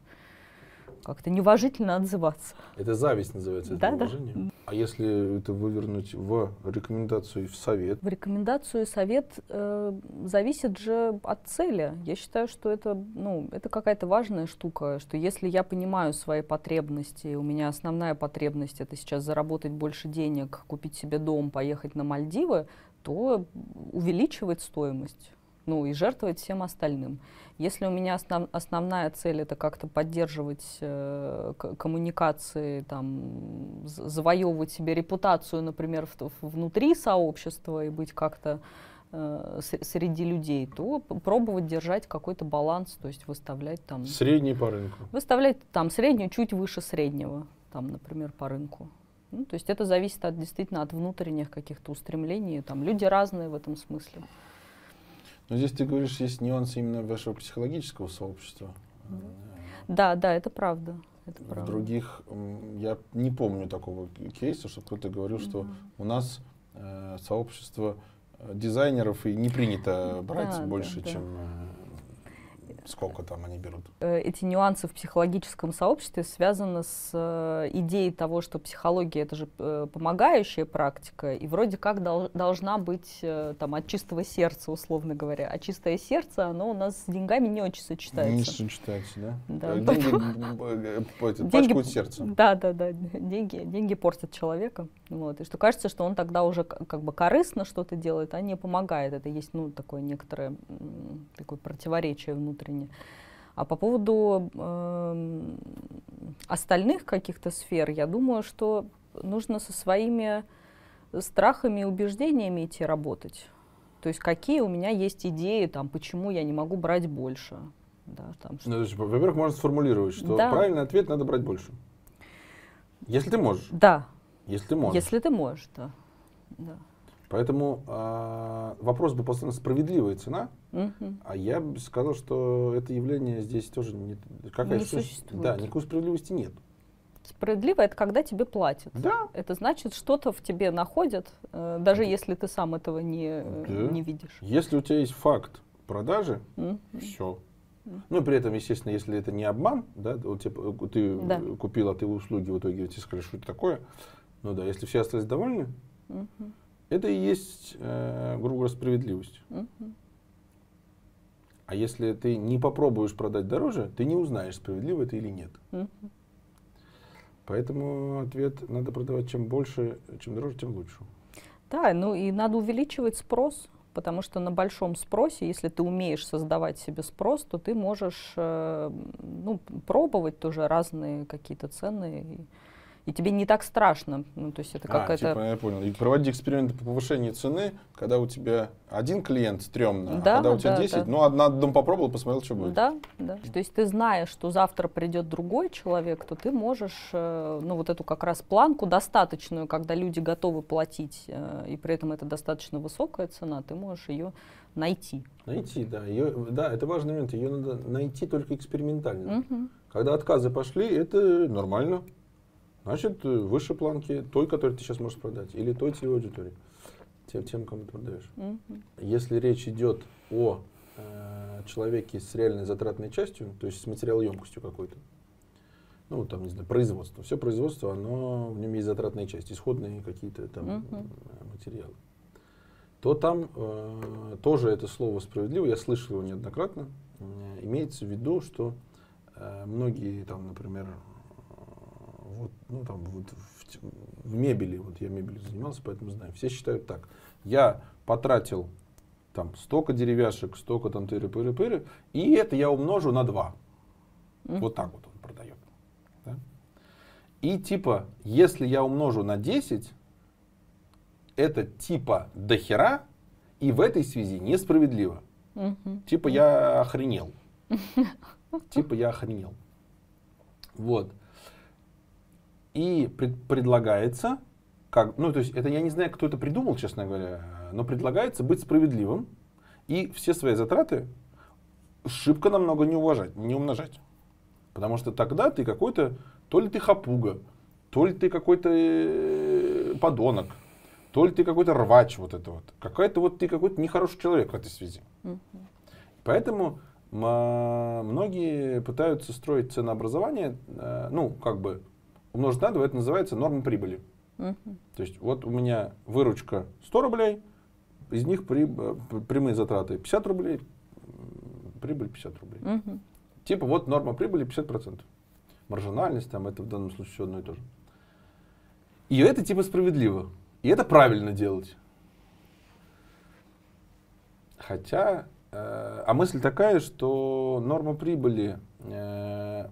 как-то неуважительно отзываться. Это зависть называется, это Да, да. уважение. А если это вывернуть в рекомендацию и в совет? В рекомендацию и совет э, зависит же от цели. Я считаю, что это, ну, это какая-то важная штука, что если я понимаю свои потребности, у меня основная потребность это сейчас заработать больше денег, купить себе дом, поехать на Мальдивы, то увеличивать стоимость. Ну и жертвовать всем остальным. Если у меня основ- основная цель это как-то поддерживать э, коммуникации, там, завоевывать себе репутацию, например, в- внутри сообщества и быть как-то э, среди людей, то пробовать держать какой-то баланс, то есть выставлять там, Средний по рынку. выставлять там среднюю чуть выше среднего, там, например, по рынку. Ну, то есть это зависит от, действительно от внутренних каких-то устремлений. Там люди разные в этом смысле. Но здесь ты говоришь, есть нюансы именно вашего психологического сообщества. Да, да, это правда. Это В правда. других, я не помню такого кейса, что кто-то говорил, что Мгм. у нас э, сообщество э, дизайнеров и не принято брать Да, да, больше, да. чем э, сколько там они берут. Э, эти нюансы в психологическом сообществе связаны с э, идеей того, что психология это же э, помогающая практика, и вроде как дол- должна быть там от чистого сердца, условно говоря. А чистое сердце, оно у нас с деньгами не очень сочетается. Не сочетается, да? Да. Деньги это, Деньги- сердце. Да, да, да. Деньги, деньги портят человека. Вот. И что кажется, что он тогда уже как бы корыстно что-то делает, а не помогает. Это есть ну, такое некоторое такое противоречие внутреннее. А по поводу эм, остальных каких-то сфер, я думаю, что нужно со своими страхами и убеждениями идти работать. То есть какие у меня есть идеи, там, почему я не могу брать больше. Да, там, что- Ну, во-первых, можно сформулировать, что Да. правильный ответ надо брать больше. Если ты можешь. да Если ты можешь. если ты можешь, да. да. Поэтому а, вопрос был поставлен справедливая цена, Мгм. а я бы сказал, что это явление здесь тоже не, какая Не что- существует. Да, никакой справедливости нет. Справедливо это когда тебе платят. Да. Это значит, что-то в тебе находят, э, даже если ты сам этого не, э, Да. не видишь. Если у тебя есть факт продажи, Мгм. все. Ну, и при этом, естественно, если это не обман, да, вот тебе, э, ты Да. э, купила ты услуги, в итоге тебе сказали, что это такое. Ну да, если все остались довольны, Мгм. Это и есть, э, грубо говоря, справедливость. Мгм. А если ты не попробуешь продать дороже, ты не узнаешь, справедливо это или нет. Мгм. Поэтому ответ надо продавать чем больше, чем дороже, тем лучше. Да, ну и надо увеличивать спрос, потому что на большом спросе, если ты умеешь создавать себе спрос, то ты можешь э, ну, пробовать тоже разные какие-то цены и тебе не так страшно. Ну, то есть это а, какая-то... типа, я понял. И проводить эксперименты по повышению цены, когда у тебя один клиент стрёмно, да, а когда у тебя да, 10, да. ну, одна дом попробовал, посмотрел, что будет. Да, да. То есть ты знаешь, что завтра придет другой человек, то ты можешь, э, ну, вот эту как раз планку достаточную, когда люди готовы платить, э, и при этом это достаточно высокая цена, ты можешь ее найти. Найти, да. Ее, да, это важный момент. Ее надо найти только экспериментально. Угу. Когда отказы пошли, это нормально. Значит, э, выше планки той, которую ты сейчас можешь продать, или той целевой аудитории, тем, тем кому ты продаешь. Mm-hmm. Если речь идет о э, человеке с реальной затратной частью, то есть с материалоемкостью какой-то, ну, там, не знаю, производство. Все производство, оно, в нем есть затратные части, исходные какие-то там mm-hmm. материалы. То там э, тоже это слово справедливо, я слышал его неоднократно. Э, имеется в виду, что э, многие там, например, вот, ну, там, вот в, в мебели, вот я мебелью занимался, поэтому знаю, все считают так. Я потратил там столько деревяшек, столько там тыры-пыры-пыры, и это я умножу на 2. Mm. Вот так вот он продает. Да? И типа, если я умножу на 10, это типа дохера, и в этой связи несправедливо. Mm-hmm. Типа я охренел. <laughs> Типа я охренел. Вот. И пред, предлагается, как, ну то есть это я не знаю, кто это придумал, честно говоря, но предлагается быть справедливым и все свои затраты шибко намного не уважать, не умножать. Потому что тогда ты какой-то, то ли ты хапуга, то ли ты какой-то э, подонок, то ли ты какой-то рвач, вот это вот. Какая-то вот ты какой-то нехороший человек в этой связи. Mm-hmm. Поэтому многие пытаются строить ценообразование, э, ну, как бы умножить на 2, это называется норма прибыли. Uh-huh. То есть вот у меня выручка 100 рублей, из них при, э, прямые затраты 50 рублей, прибыль 50 рублей. Uh-huh. Типа вот норма прибыли 50%. Маржинальность, там это в данном случае все одно и то же. И это типа справедливо. И это правильно делать. Хотя, э, а мысль такая, что норма прибыли э,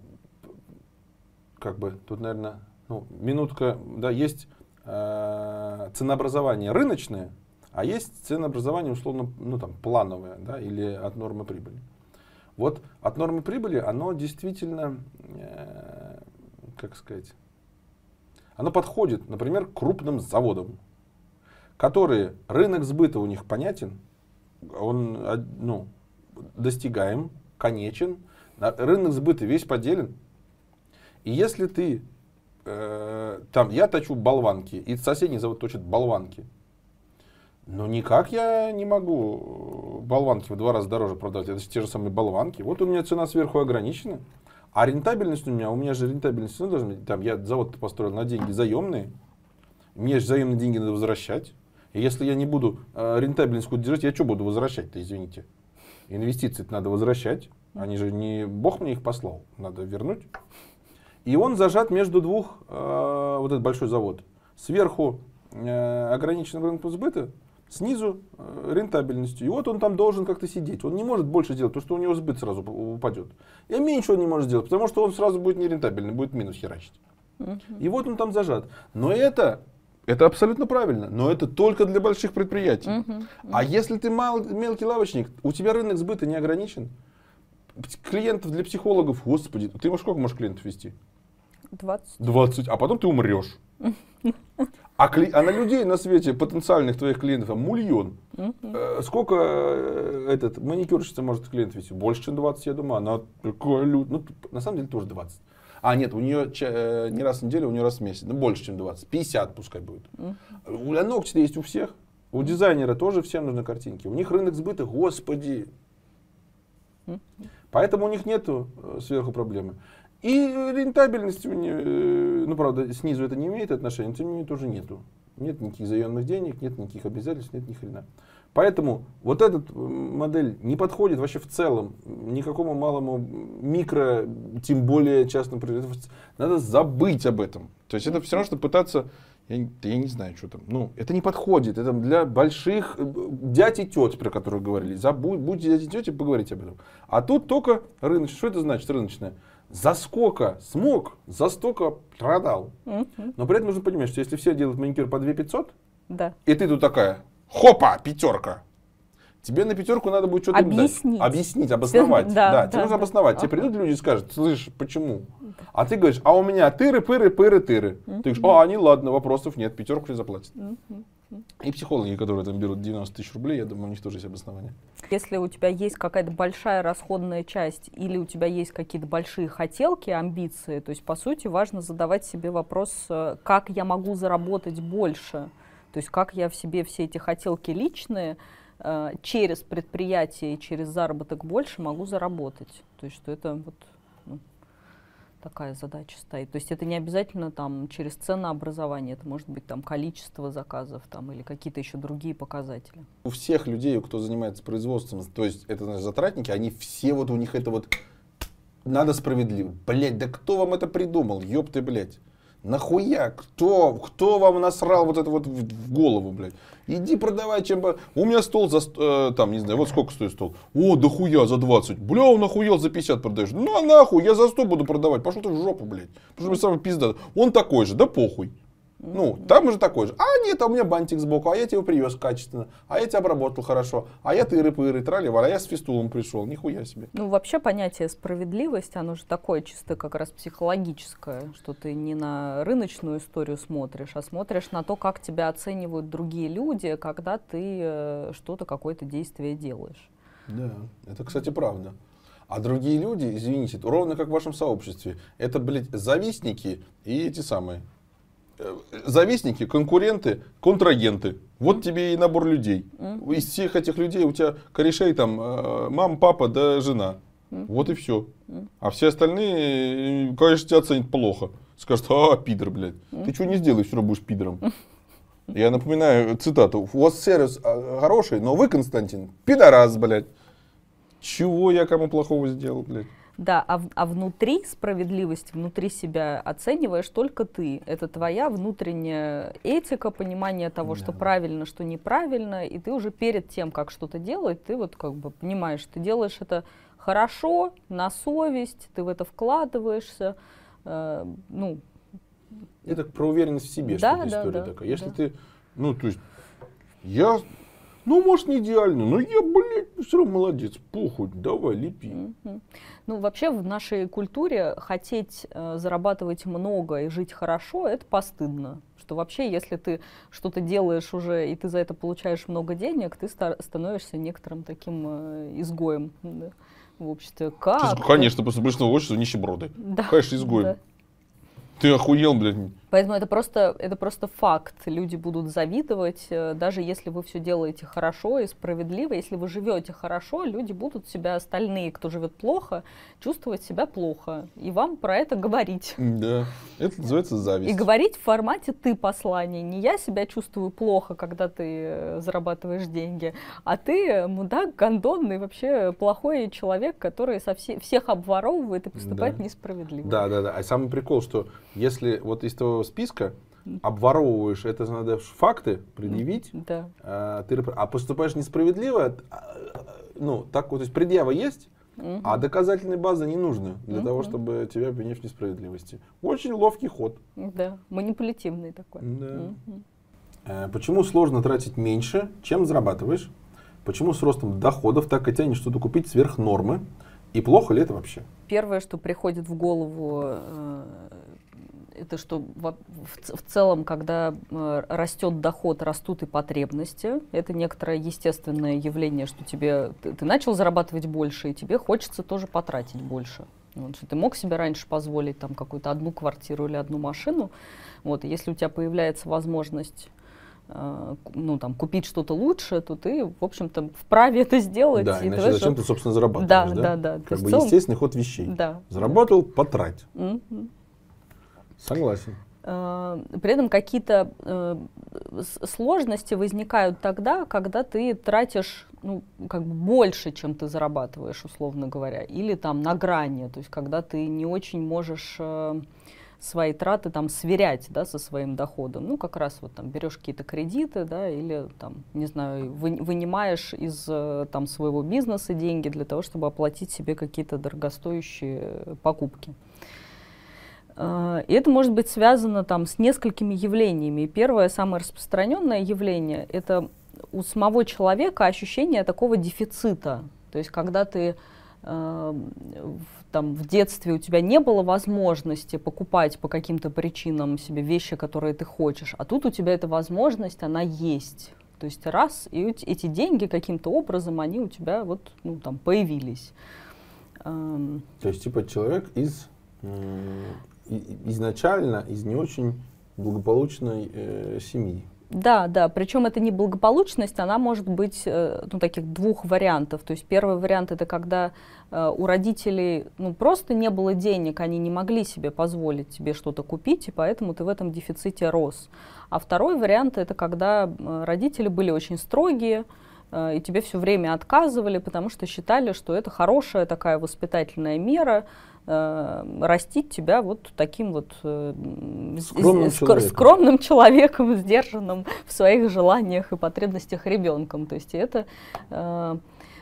как бы тут, наверное, ну, минутка, да, есть э, ценообразование рыночное, а есть ценообразование условно, ну там плановое, да, или от нормы прибыли. Вот от нормы прибыли оно действительно, э, как сказать, оно подходит, например, крупным заводам, которые рынок сбыта у них понятен, он ну, достигаем, конечен, рынок сбыта весь поделен, и если ты, э, там, я точу болванки, и соседний завод точит болванки, ну никак я не могу болванки в два раза дороже продать. Это же те же самые болванки. Вот у меня цена сверху ограничена. А рентабельность у меня, у меня же рентабельность ну, должна быть, там я завод построил на деньги заемные. Мне же заемные деньги надо возвращать. И если я не буду э, рентабельность держать, я что буду возвращать-то, извините. Инвестиции надо возвращать. Они же не Бог мне их послал. Надо вернуть. И он зажат между двух, э, вот этот большой завод. Сверху э, ограниченным рынком сбыта, снизу э, рентабельностью. И вот он там должен как-то сидеть. Он не может больше сделать, потому что у него сбыт сразу упадет. И меньше он не может сделать, потому что он сразу будет нерентабельный, будет минус херачить. Uh-huh. И вот он там зажат. Но это это абсолютно правильно, но это только для больших предприятий. Uh-huh. Uh-huh. А если ты мал, мелкий лавочник, у тебя рынок сбыта не ограничен. Клиентов для психологов, господи, ты можешь сколько можешь клиентов вести? 20. 20, а потом ты умрешь. А, кли... а на людей на свете потенциальных твоих клиентов мульон. Э, сколько э, этот маникюрщица может клиентов вести? Больше, чем 20, я думаю. Она такая лют. Ну, на самом деле тоже 20. А, нет, у нее э, не раз в неделю, у нее раз в месяц. Ну, больше, чем 20. 50 пускай будет. У ногти есть у всех. У дизайнера тоже всем нужны картинки. У них рынок сбыта, господи. Поэтому у них нету э, сверху проблемы. И рентабельности, э, ну правда, снизу это не имеет отношения, тем не менее тоже нету. Нет никаких заемных денег, нет никаких обязательств, нет ни хрена. Поэтому вот эта модель не подходит вообще в целом никакому малому микро, тем более частному производству. Надо забыть об этом. То есть это все равно, что пытаться я, я не знаю, что там. Ну, это не подходит. Это для больших э, дядь и тет, про которых говорили. Забудь, будьте дядь и тети, поговорите об этом. А тут только рыночное. Что это значит рыночное? За сколько смог, за столько продал. Но при этом нужно понимать, что если все делают маникюр по 2 500, да. и ты тут такая, хопа, пятерка. Тебе на пятерку надо будет что-то объяснить. Дать. Объяснить, обосновать. Да, да, тебе нужно обосновать. Тебе придут люди и скажут, слышь, почему? А ты говоришь, а у меня тыры, пыры, пыры, тыры. Ты говоришь, а, они, ладно, вопросов нет, пятерку не заплатят. И психологи, которые там берут 90 тысяч рублей, я думаю, у них тоже есть обоснование. Если у тебя есть какая-то большая расходная часть или у тебя есть какие-то большие хотелки, амбиции, то есть, по сути, важно задавать себе вопрос, э, как я могу заработать больше, то есть, как я в себе все эти хотелки личные Э, через предприятие и через заработок больше могу заработать. То есть что это вот такая задача стоит. То есть это не обязательно там через ценообразование, это может быть там количество заказов там или какие-то еще другие показатели. У всех людей, кто занимается производством, то есть это значит, затратники, они все вот у них это вот надо справедливо. Блять, да кто вам это придумал? Ёб ты, блядь. Нахуя? Кто, кто вам насрал вот это вот в голову, блядь? Иди продавай, чем бы... У меня стол за... Э, там, не знаю, вот сколько стоит стол? О, да хуя, за 20. Бля, он охуел, за 50 продаешь. Ну, а нахуй, я за 100 буду продавать. Пошел ты в жопу, блядь. Потому что самый пизда. Он такой же, да похуй. Ну, там уже такой же. А нет, а у меня бантик сбоку, а я тебе привез качественно, а я тебя обработал хорошо, а я тыры-пыры, трали а я с фистулом пришел, нихуя себе. Ну, вообще понятие справедливость, оно же такое чисто как раз психологическое, что ты не на рыночную историю смотришь, а смотришь на то, как тебя оценивают другие люди, когда ты э, что-то, какое-то действие делаешь. Да, это, кстати, правда. А другие люди, извините, ровно как в вашем сообществе, это, блядь, завистники и эти самые, завистники, конкуренты, контрагенты. Вот тебе и набор людей. Из всех этих людей у тебя корешей там э, мама, папа, да жена. Вот и все. А все остальные, э, конечно, тебя оценят плохо. Скажут, а, пидор, блядь. Ты что не сделаешь, все равно будешь пидором. Я напоминаю цитату. У вас сервис а, хороший, но вы, Константин, пидорас, блядь. Чего я кому плохого сделал, блядь? Да, а, а внутри справедливость, внутри себя оцениваешь только ты. Это твоя внутренняя этика, понимание того, да. что правильно, что неправильно, и ты уже перед тем, как что-то делать, ты вот как бы понимаешь, ты делаешь это хорошо, на совесть, ты в это вкладываешься, э, ну. Это про уверенность в себе, да, что да, история да, такая. Если да. ты, ну, то есть, я ну, может, не идеально, но я, блядь, все равно молодец. Похуй, давай, лепи. Mm-hmm. Ну, вообще в нашей культуре хотеть э, зарабатывать много и жить хорошо, это постыдно. Что вообще, если ты что-то делаешь уже, и ты за это получаешь много денег, ты становишься некоторым таким э, изгоем да, в обществе. Как? Конечно, после большинства общества нищеброды. Да. Конечно, изгоем. Да. Ты охуел, блядь. Поэтому это просто, это просто факт. Люди будут завидовать, э, даже если вы все делаете хорошо и справедливо. Если вы живете хорошо, люди будут себя, остальные, кто живет плохо, чувствовать себя плохо. И вам про это говорить. Да, это называется зависть. И говорить в формате «ты послание». Не я себя чувствую плохо, когда ты э, зарабатываешь деньги, а ты мудак, гондонный, вообще плохой человек, который со все, всех обворовывает и поступает да. несправедливо. Да, да, да. А самый прикол, что если вот из того списка обворовываешь, это надо факты предъявить, да. а, ты, а поступаешь несправедливо, а, ну, так вот, то есть предъява есть, угу. а доказательной базы не нужно для угу. того, чтобы тебя обвинить в несправедливости. Очень ловкий ход. Да, манипулятивный такой. Да. Угу. Почему сложно тратить меньше, чем зарабатываешь? Почему с ростом доходов так и тянет что-то купить сверх нормы? И плохо ли это вообще? Первое, что приходит в голову, э, это что в, в, в целом, когда э, растет доход, растут и потребности. Это некоторое естественное явление, что тебе ты, ты начал зарабатывать больше, и тебе хочется тоже потратить больше. Вот, что ты мог себе раньше позволить там какую-то одну квартиру или одну машину. Вот, и если у тебя появляется возможность э, ну, там, купить что-то лучше, то ты, в общем-то, вправе это сделать. Да, иначе ты зачем ты, собственно, зарабатываешь, да? Да, да, да. Как бы целом... естественный ход вещей. Да. Заработал, потрать. Mm-hmm. Согласен. Э, при этом какие-то э, сложности возникают тогда, когда ты тратишь ну, как бы больше, чем ты зарабатываешь, условно говоря, или там на грани, то есть когда ты не очень можешь э, свои траты там сверять, да, со своим доходом. Ну, как раз вот там берешь какие-то кредиты, да, или там, не знаю, вы, вынимаешь из там своего бизнеса деньги для того, чтобы оплатить себе какие-то дорогостоящие покупки. А, и это может быть связано там, с несколькими явлениями. Первое, самое распространенное явление, это у самого человека ощущение такого дефицита. То есть когда ты э, там, в детстве у тебя не было возможности покупать по каким-то причинам себе вещи, которые ты хочешь, а тут у тебя эта возможность, она есть. То есть раз, и эти деньги каким-то образом, они у тебя вот, ну, там, появились. То есть, типа, человек из изначально из не очень благополучной э, семьи. Да, да, причем это не благополучность, она может быть э, ну, таких двух вариантов. То есть первый вариант это когда э, у родителей ну, просто не было денег, они не могли себе позволить тебе что-то купить, и поэтому ты в этом дефиците рос. А второй вариант это когда э, родители были очень строгие, э, и тебе все время отказывали, потому что считали, что это хорошая такая воспитательная мера, растить тебя вот таким вот э, скромным, ск- человеком. скромным человеком, сдержанным в своих желаниях и потребностях ребенком. То есть это э,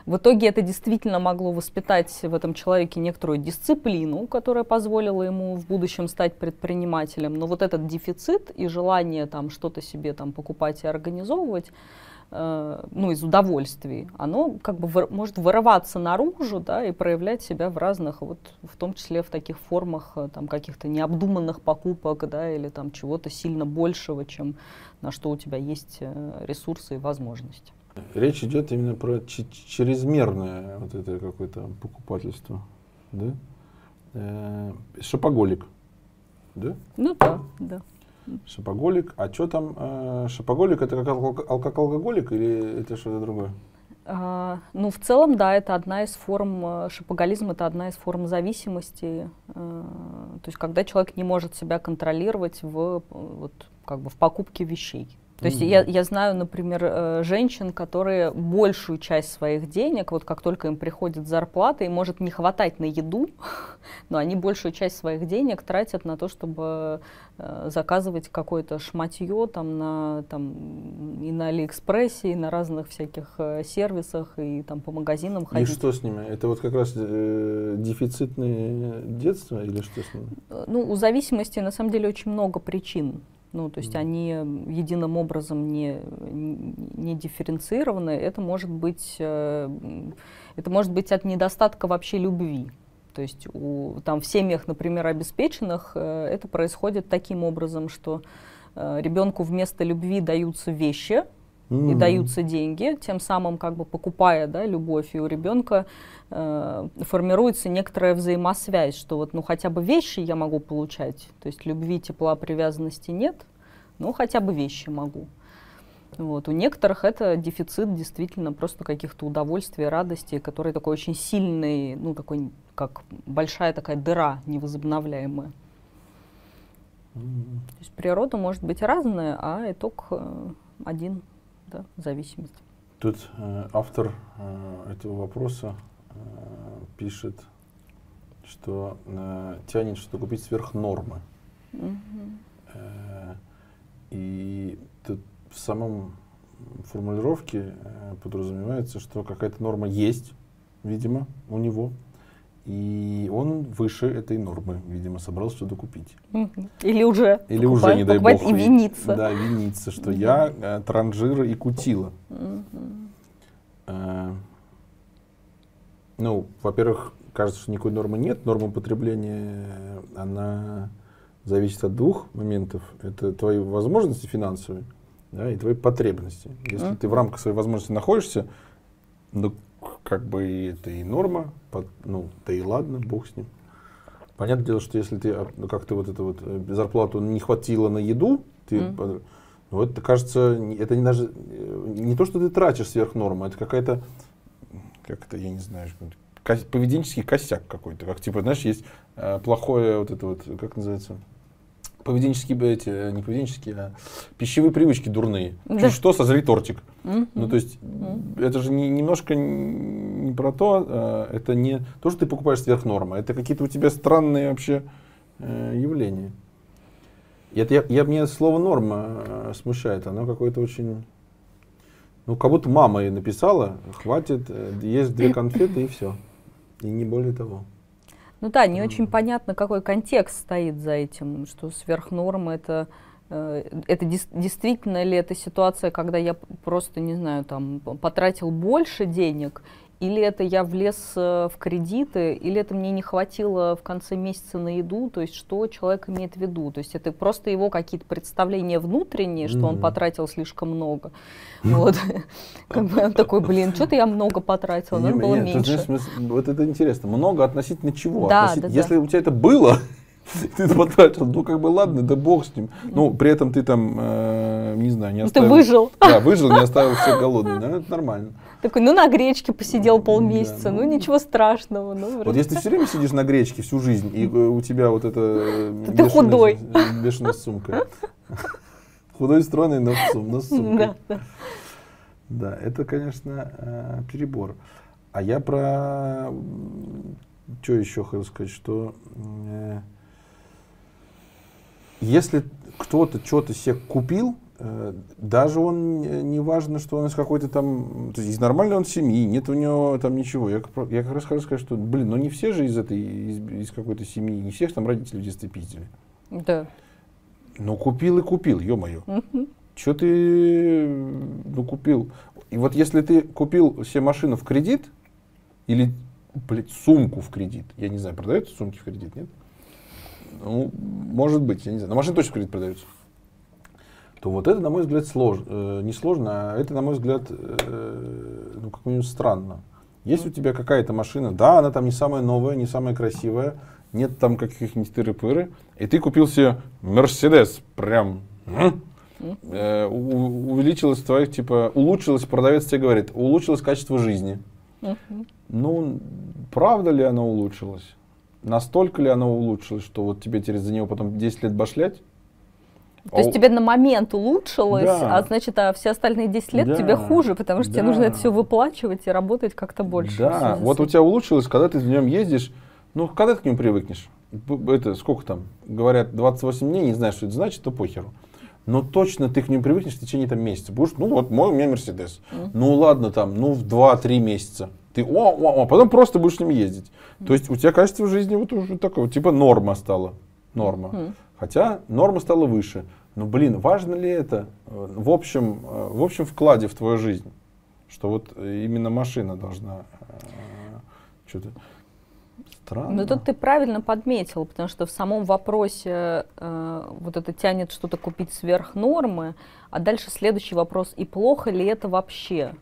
в итоге это действительно могло воспитать в этом человеке некоторую дисциплину, которая позволила ему в будущем стать предпринимателем. Но вот этот дефицит и желание там что-то себе там покупать и организовывать, Э, ну, из удовольствий, оно как бы вы, может вырываться наружу, да, и проявлять себя в разных, вот, в том числе в таких формах, э, там, каких-то необдуманных покупок, да, или там чего-то сильно большего, чем на что у тебя есть э, ресурсы и возможности. Речь идет именно про чрезмерное вот это какое-то покупательство, да? Э шопоголик, да? Ну да, да. Шопоголик. А что там? Э, шопоголик это как, алко как алкоголик или это что-то другое? А, ну, в целом, да, это одна из форм, э, шопоголизм это одна из форм зависимости. А, то есть, когда человек не может себя контролировать в, вот, как бы в покупке вещей. То есть я, я знаю, например, э, женщин, которые большую часть своих денег, вот как только им приходит зарплата, им может не хватать на еду, <laughs> но они большую часть своих денег тратят на то, чтобы э, заказывать какое-то шматье там на там и на Алиэкспрессе, и на разных всяких э, сервисах, и там по магазинам ходить. И что с ними? Это вот как раз э, дефицитное детство или что с ними? Ну, у зависимости на самом деле очень много причин. Ну, то есть mm. они единым образом не, не дифференцированы. Это может быть, э, это может быть от недостатка вообще любви. То есть у, там, в семьях, например, обеспеченных э, это происходит таким образом, что э, ребенку вместо любви даются вещи, mm-hmm. и даются деньги, тем самым как бы покупая да, любовь, и у ребенка э, формируется некоторая взаимосвязь, что вот ну хотя бы вещи я могу получать, то есть любви, тепла, привязанности нет, но хотя бы вещи могу. Вот. У некоторых это дефицит действительно просто каких-то удовольствий, радости, который такой очень сильный, ну такой, как большая такая дыра невозобновляемая. Mm-hmm. То есть природа может быть разная, а итог э, один да, зависимость. Тут э, автор э, этого вопроса э, пишет, что э, тянет что купить сверх нормы. Угу. Э, и тут в самом формулировке э, подразумевается, что какая-то норма есть, видимо, у него, и он выше этой нормы, видимо, собрался что-то купить. Или уже. Или уже, не дай бог. И виниться. Да, виниться, что я э, транжира и кутила. Э, ну, во-первых, кажется, что никакой нормы нет. Норма потребления, она зависит от двух моментов. Это твои возможности финансовые да, и твои потребности. Если ты в рамках своей возможности находишься, ну, как бы это и норма, под, ну, да и ладно, бог с ним. Понятное дело, что если ты ну, как-то вот эту вот э, зарплату не хватило на еду, ты, mm. ну, это кажется, это не даже э, не то, что ты тратишь сверх нормы, это какая-то, как это, я не знаю, поведенческий косяк какой-то, как типа, знаешь, есть э, плохое вот это вот, как называется, поведенческие, эти, не поведенческие, а пищевые привычки дурные. Да. Чуть что, созри тортик. Мгм. Ну, то есть, это же не, немножко не про то, э, это не то, что ты покупаешь сверх нормы, это какие-то у тебя странные вообще э, явления. И это я, я, мне слово норма э, смущает, оно какое-то очень... Ну, как будто мама ей написала, хватит, э, есть две конфеты и все. И не более того. Ну да, не очень понятно, какой контекст стоит за этим, что сверхнорма это э, это дес- действительно ли это ситуация, когда я просто, не знаю, там потратил больше денег, или это я влез э, в кредиты, или это мне не хватило в конце месяца на еду, то есть что человек имеет в виду, то есть это просто его какие-то представления внутренние, что он потратил слишком много, вот, <laughs> как бы он такой, блин, что-то я много потратил, надо было ты меньше. вот это интересно. Много относительно чего? Да. Если у тебя это было, <laughs> ты потратил, ну как бы ладно, да бог с ним. Ну, при этом ты там, э, не знаю, не Ну, ты оставил... выжил. Да, выжил, не оставил всех голодными. Ну, это нормально. Такой, ну на гречке посидел полмесяца, Да, ну ну, ничего страшного. Ну, Вот вроде если ты все время сидишь на гречке всю жизнь, и э, у тебя вот это... э, Ты бешеная- худой. Бешеная сумка. <laughs> Худой, стройный, но, сум- с сумкой. Да, да. Это, конечно, э, перебор. А я про... Что еще хочу сказать, что... э, Если кто-то что-то себе купил, э, даже он, э, не важно, что он из какой-то там... То есть из нормальной он семьи, нет у него там ничего. Я, я как раз хочу сказать, что, блин, ну не все же из этой, из, из какой-то семьи, не всех там родители в детстве пиздили. Да. Ну купил и купил, ё-моё. Мгм. Что ты ну, купил? И вот если ты купил себе машину в кредит, или, блядь, сумку в кредит, я не знаю, продаются сумки в кредит, нет? Ну, может быть, я не знаю. Но машины точно в кредит продаются. То вот это, на мой взгляд, сложно. э, не сложно, а это, на мой взгляд, э, ну, как минимум странно. Есть у тебя какая-то машина, да, она там не самая новая, не самая красивая, нет там каких-нибудь тыры-пыры, и ты купил себе Мерседес, прям, э, увеличилось твое, типа, улучшилось, продавец тебе говорит, улучшилось качество жизни. Ну, правда ли оно улучшилось? Настолько ли оно улучшилось, что вот тебе через за него потом 10 лет башлять? То есть у- тебе на момент улучшилось, Да. а значит, а все остальные 10 лет Да. тебе хуже, потому что тебе Да. нужно это все выплачивать и работать как-то больше. Да, вот у тебя улучшилось, когда ты в нем ездишь, ну, когда ты к нему привыкнешь? Это сколько там? Говорят, 28 дней, не знаю, что это значит, то похеру. Но точно ты к нему привыкнешь в течение там месяца. Будешь, ну вот мой у меня Мерседес. Ну ладно там, ну в 2-3 месяца. Ты, о, о, о, потом просто будешь с ним ездить. То есть у тебя качество жизни вот уже такое, типа норма стала. Норма. Мгм. Хотя норма стала выше. Но, блин, важно ли это э, в общем, э, в общем вкладе в твою жизнь? Что вот э, именно машина должна что-то странно. Ну тут ты правильно подметил, потому что в самом вопросе э, вот это тянет что-то купить сверх нормы, а дальше следующий вопрос, и плохо ли это вообще?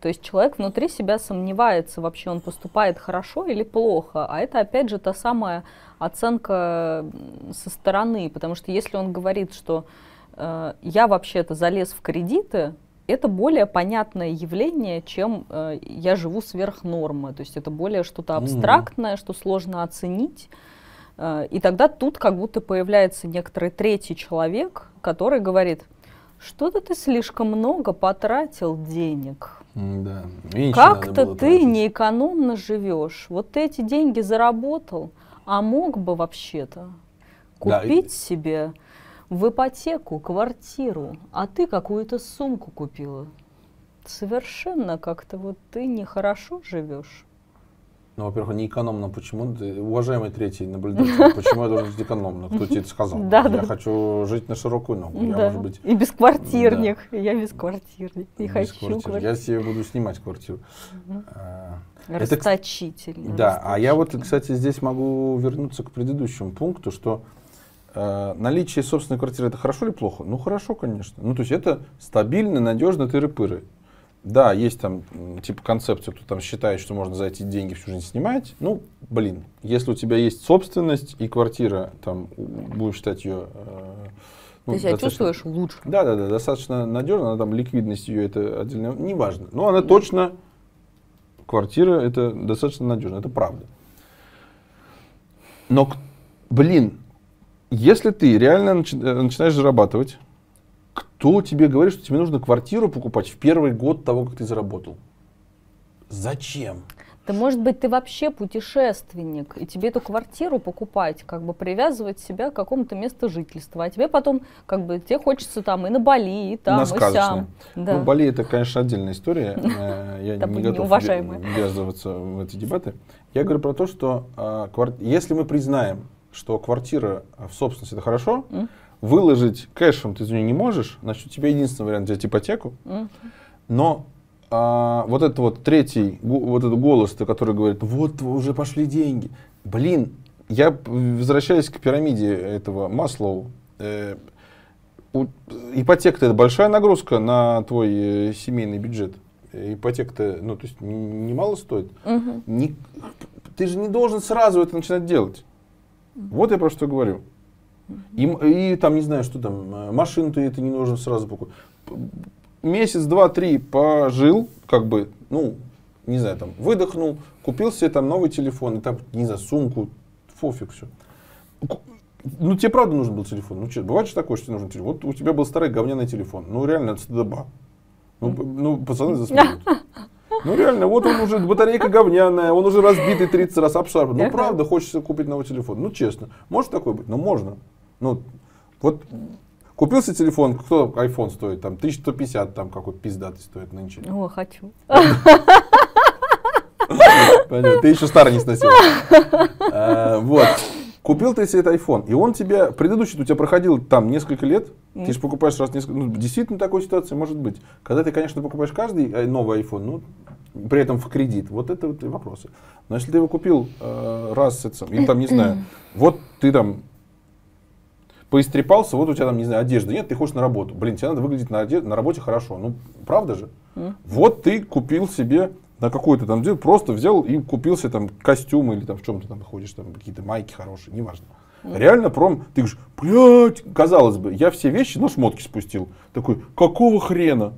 То есть человек внутри себя сомневается, вообще он поступает хорошо или плохо, а это опять же та самая оценка со стороны, потому что если он говорит, что э, я вообще-то залез в кредиты, это более понятное явление, чем э, я живу сверх нормы. То есть это более что-то абстрактное, что сложно оценить. Э, и тогда тут как будто появляется некоторый третий человек, который говорит, что-то ты слишком много потратил денег. Да. Как-то ты тратить. неэкономно живешь. Вот ты эти деньги заработал, а мог бы вообще-то Да, купить себе в ипотеку квартиру, а ты какую-то сумку купила. Совершенно как-то вот ты нехорошо живешь. Ну, во-первых, не экономно. Почему? Ты, уважаемый третий наблюдатель, <laughs> почему я должен жить экономно? Кто тебе это сказал? Да, я да. хочу жить на широкую ногу. Я, Да. может быть, И бесквартирник. Я бесквартирник. Не без хочу квартиры. квартиру. Я себе буду снимать квартиру. А, Это, Расточительно. Да, а я вот, кстати, здесь могу вернуться к предыдущему пункту, что э, наличие собственной квартиры это хорошо или плохо? Ну хорошо, конечно. Ну то есть это стабильно, надежно, тыры-пыры. Да, есть там типа концепция, кто там считает, что можно за эти деньги всю жизнь снимать. Ну, блин, если у тебя есть собственность и квартира, там, будем считать ее... э, ну, Ты себя достаточно- чувствуешь лучше. Да, да, да, достаточно надежно, она там ликвидность ее это отдельно, неважно. Но она точно, квартира это достаточно надежно, это правда. Но, блин, если ты реально начи- э, начинаешь зарабатывать, кто тебе говорит, что тебе нужно квартиру покупать в первый год того, как ты заработал? Зачем? Да может быть, ты вообще путешественник, и тебе эту квартиру покупать, как бы привязывать себя к какому-то месту жительства. А тебе потом, как бы, тебе хочется там и на Бали, и там, На и сям. Да. Ну, Бали это, конечно, отдельная история. <laughs> Э, Я не готов ввязываться в эти дебаты. Я говорю про то, что квар- если мы признаем, что квартира в собственности это хорошо. Выложить кэшем ты за нее не можешь, значит, у тебя единственный вариант взять ипотеку. Но а, вот этот вот третий, вот этот голос, который говорит, вот уже пошли деньги. Блин, я возвращаюсь к пирамиде этого Маслоу. Э, ипотека это большая нагрузка на твой э, семейный бюджет. Ипотека-то, ну, то есть немало стоит. Мгм. Не- ты же не должен сразу это начинать делать. Вот я про что говорю. И, м- и там, не знаю, что там, э, машину ты это не нужно сразу покупать. Месяц, два, три пожил, как бы, ну, не знаю, там, выдохнул, купил себе там новый телефон, и там, не знаю, сумку, пофиг все. Ну, тебе правда нужен был телефон. Ну, че, бывает же такое, что тебе нужен телефон. Вот у тебя был старый говняный телефон. Ну, реально, это стыдоба. Ну, ну, пацаны засмеют. Ну, реально, вот он уже, батарейка говняная, он уже разбитый 30 раз обшарпан. Ну, правда, хочется купить новый телефон. Ну, честно. Может такое быть? Ну, можно. Ну, вот купился телефон, кто iPhone стоит, там, 1150, там, какой пиздатый стоит нынче. О, хочу. Понятно, ты еще старый не сносил. А, Вот. Купил ты себе этот iPhone, и он тебе, предыдущий у тебя проходил там несколько лет, ты же покупаешь раз несколько, ну, действительно такой ситуации может быть. Когда ты, конечно, покупаешь каждый э, новый iPhone, ну, при этом в кредит, вот это вот и вопросы. Но если ты его купил э, раз, это или там, не знаю, <clears throat> вот ты там поистрепался, вот у тебя там, не знаю, одежда нет, ты хочешь на работу. Блин, тебе надо выглядеть на, оде- на работе хорошо. Ну, правда же? Вот ты купил себе на какой-то там дело, просто взял и купил себе там костюм или там в чем ты там ходишь, там какие-то майки хорошие, неважно. Реально пром, ты говоришь, блядь, казалось бы, я все вещи на шмотки спустил. Такой, какого хрена?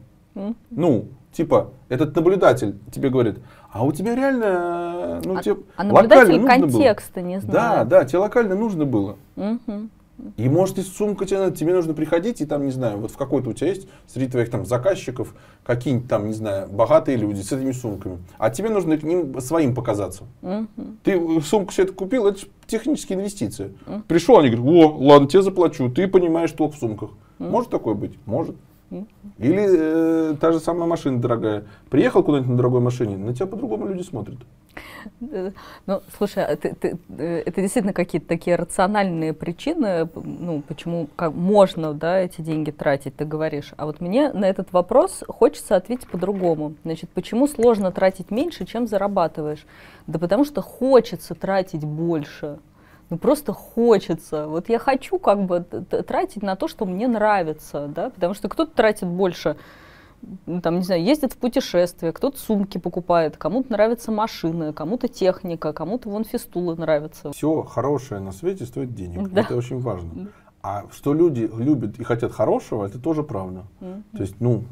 Ну, типа, этот наблюдатель тебе говорит, а у тебя реально, ну, А- тебе а локально наблюдатель нужно было». не Да, знает. да, тебе локально нужно было. Мгм. И может, и сумка тебе надо, тебе нужно приходить, и там, не знаю, вот в какой-то у тебя есть среди твоих там заказчиков какие-нибудь там, не знаю, богатые люди с этими сумками. А тебе нужно к ним своим показаться. Мгм. Ты сумку себе это купил, это технические инвестиции. Пришел, они говорят, о, ладно, тебе заплачу, ты понимаешь толк в сумках. Может такое быть? Может. Или э, та же самая машина дорогая. Приехал куда-нибудь на дорогой машине, на тебя по-другому люди смотрят. Ну, слушай, а ты- ты, э, это действительно какие-то такие рациональные причины, ну, почему как можно, да, эти деньги тратить, ты говоришь. А вот мне на этот вопрос хочется ответить по-другому. Значит, почему сложно тратить меньше, чем зарабатываешь? Да потому что хочется тратить больше. Ну, просто хочется. Вот я хочу как бы тратить на то, что мне нравится, да, потому что кто-то тратит больше ну, там, не знаю, ездит в путешествие, кто-то сумки покупает, кому-то нравятся машины, кому-то техника, кому-то вон фистулы нравятся. Все хорошее на свете стоит денег. Да. Это очень важно. А что люди любят и хотят хорошего, это тоже правда. То есть, ну,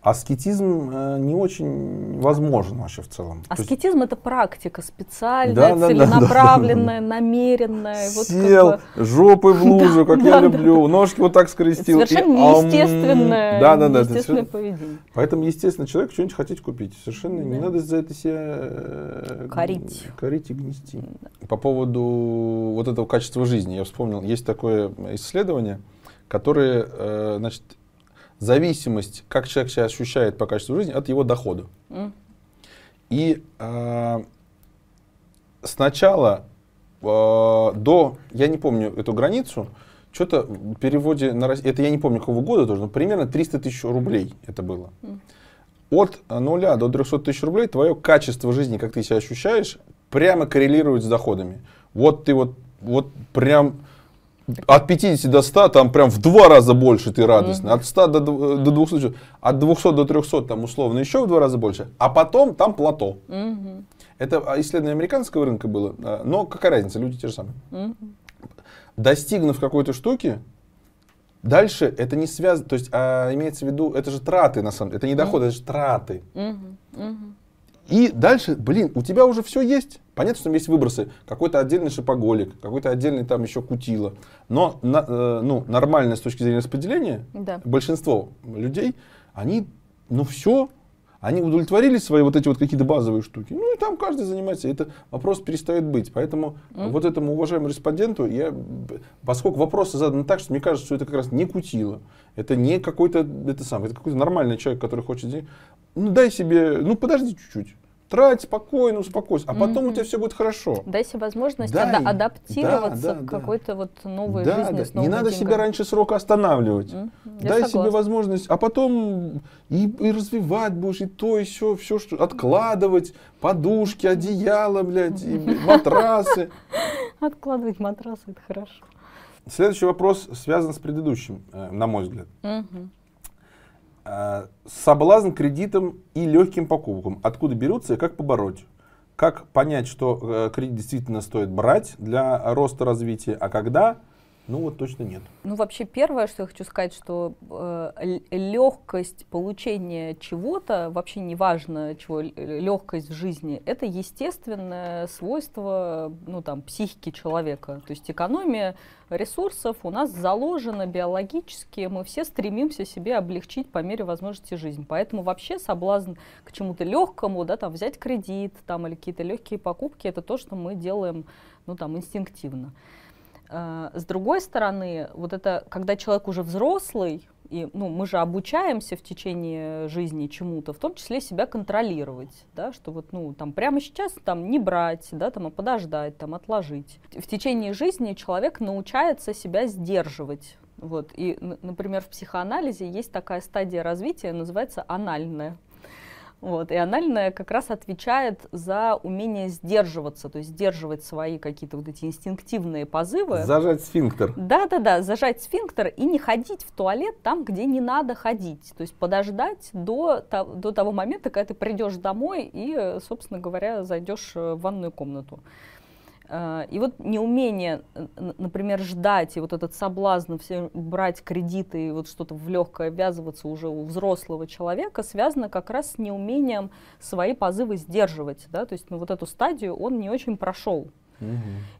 аскетизм э, не очень возможен вообще в целом. То есть Аскетизм это практика специальная, Да, да, да, целенаправленная, намеренная. Вот как сел бы жопой в лужу, как я да, люблю, ножки вот так скрестил. совершенно неестественное, Да, да, да. неестественное поведение. Поэтому, естественно, человек что-нибудь хотеть купить. Совершенно не Да. надо за это себя э, Корить. корить и гнести. По поводу вот этого качества жизни, я вспомнил, есть такое исследование, которое, э, значит, зависимость, как человек себя ощущает по качеству жизни, от его дохода. М. И э, сначала э, до, я не помню эту границу, что-то в переводе на это я не помню какого года тоже, но примерно 300 тысяч рублей это было. От нуля до 300 тысяч рублей твое качество жизни, как ты себя ощущаешь, прямо коррелирует с доходами. Вот ты вот, вот прям от 50 до 100, там прям в два раза больше ты радостный. От 100 до, до 200, от 200 до 300 там условно еще в два раза больше. А потом там плато. Это исследование американского рынка было, а, но какая разница, люди те же самые. Достигнув какой-то штуки, дальше это не связано, то есть а, имеется в виду, это же траты на самом деле, это не доходы, это же траты. И дальше, блин, у тебя уже все есть. Понятно, что там есть выбросы. Какой-то отдельный шипоголик, какой-то отдельный там еще кутило. Но на, э, ну, нормально с точки зрения распределения, Да. большинство людей, они, ну все, они удовлетворили свои вот эти вот какие-то базовые штуки. Ну и там каждый занимается. Это вопрос перестает быть. Поэтому Мгм. вот этому уважаемому респонденту, я, поскольку вопросы заданы так, что мне кажется, что это как раз не кутило, это не какой-то, это сам, это какой-то нормальный человек, который хочет. Ну дай себе, ну подожди чуть-чуть. Трать спокойно, успокойся, а потом у Мгм. тебя все будет хорошо. Дай себе возможность Дай. ада- адаптироваться Да, да, к да. какой-то вот новой Да, жизни да. с Не новыми надо себя деньгами. раньше срока останавливать. Я Дай себе согласна. возможность, а потом и, и развивать будешь, и то, и все, все, что откладывать, подушки, одеяло, блядь, и <laughs> матрасы. Откладывать матрасы, это хорошо. Следующий вопрос связан с предыдущим, э, на мой взгляд. Мгм. Э, Соблазн кредитом и легким покупкам. Откуда берутся и как побороть? Как понять, что э, кредит действительно стоит брать для роста развития, а когда? Ну вот точно нет. Ну, вообще, первое, что я хочу сказать, что легкость получения чего-то, вообще не важно, чего, легкость в жизни, это естественное свойство, ну, там, психики человека. То есть экономия ресурсов у нас заложена биологически, мы все стремимся себе облегчить по мере возможности жизнь. Поэтому вообще соблазн к чему-то легкому, да, там, взять кредит, там, или какие-то легкие покупки, это то, что мы делаем, ну, там, инстинктивно. А, С другой стороны, вот это, когда человек уже взрослый, и ну, мы же обучаемся в течение жизни чему-то, в том числе себя контролировать, да, что вот, ну, там, прямо сейчас там не брать, да, там, а подождать, там, отложить. В течение жизни человек научается себя сдерживать. Вот. И, например, в психоанализе есть такая стадия развития, называется анальная. Вот, и анальная как раз отвечает за умение сдерживаться, то есть сдерживать свои какие-то вот эти инстинктивные позывы. Зажать сфинктер. Да-да-да, зажать сфинктер и не ходить в туалет там, где не надо ходить. То есть подождать до, до того момента, когда ты придешь домой и, собственно говоря, зайдешь э, в ванную комнату. Э, И вот неумение, э, например, ждать и вот этот соблазн все брать кредиты и вот что-то в легкое ввязываться уже у взрослого человека связано как раз с неумением свои позывы сдерживать. Да? То есть ну, вот эту стадию он не очень прошел.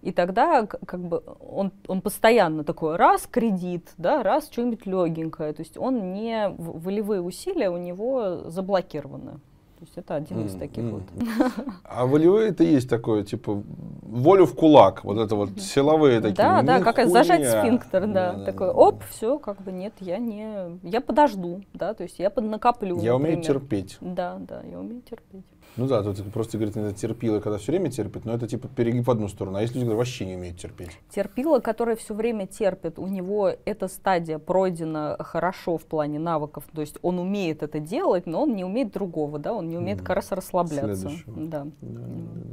И тогда как бы он, он постоянно такой раз кредит, да, раз что-нибудь легенькое. То есть он не волевые усилия у него заблокированы. То есть это один из таких м. вот. <laughs> А волевые это есть такое, типа, волю в кулак, вот это вот силовые такие. Да, да, как зажать сфинктер, да, Да, да, такой, да. оп, все, как бы нет, я не, я подожду, да, то есть я поднакоплю. Я умею например. терпеть. Да, да, я умею терпеть. Ну да, тут просто говорит, это терпило, когда все время терпит, но это типа перегиб в одну сторону. А есть люди, которые вообще не умеют терпеть. Терпила, который все время терпит, у него эта стадия пройдена хорошо в плане навыков, то есть он умеет это делать, но он не умеет другого, да, он не умеет как раз расслабляться. Следующего. Да. Да,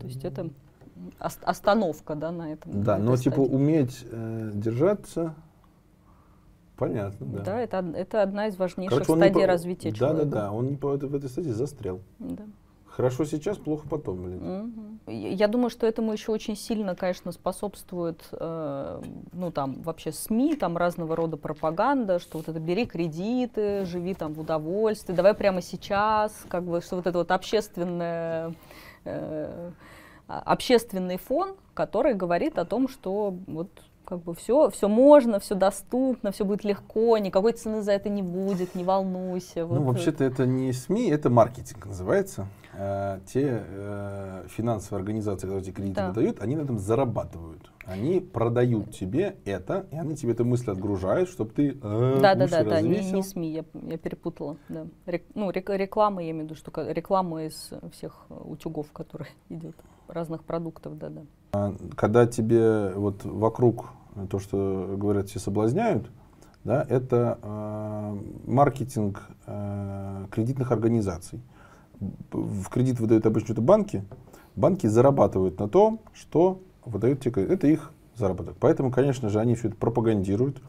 То есть это ос- остановка, да, на этом. Да, на но типа стадии. уметь э, держаться, понятно, да. Да, это, это одна из важнейших Короче, не стадий по- развития да, человека. Да, да, он не в этой стадии застрял. Да. Хорошо сейчас, плохо потом, блин. Я я думаю, что этому еще очень сильно, конечно, способствует, э, ну там вообще СМИ, там разного рода пропаганда, что вот это бери кредиты, живи там в удовольствии, давай прямо сейчас, как бы, что вот это вот общественное, э, а- общественный фон, который говорит о том, что вот как бы все, все можно, все доступно, все будет легко, никакой цены за это не будет, не волнуйся. Ну, вот. вообще-то это не СМИ, это маркетинг называется. Э, те э, финансовые организации, которые эти кредиты Да. выдают, они на этом зарабатывают. Они продают тебе это, и они тебе эту мысль отгружают, чтобы ты э, Да, да, да, да, не, не СМИ, я, я перепутала. Да. Рек- ну, рек- реклама, я имею в виду, что реклама из всех э, утюгов, которые <laughs> идет, разных продуктов, да, да. Когда тебе вот вокруг э, то, что говорят, все соблазняют, да, это э, маркетинг э, кредитных организаций. В кредит выдают обычно это банки. Банки зарабатывают на том, что выдают тебе кредит. Это их заработок. Поэтому, конечно же, они все это пропагандируют,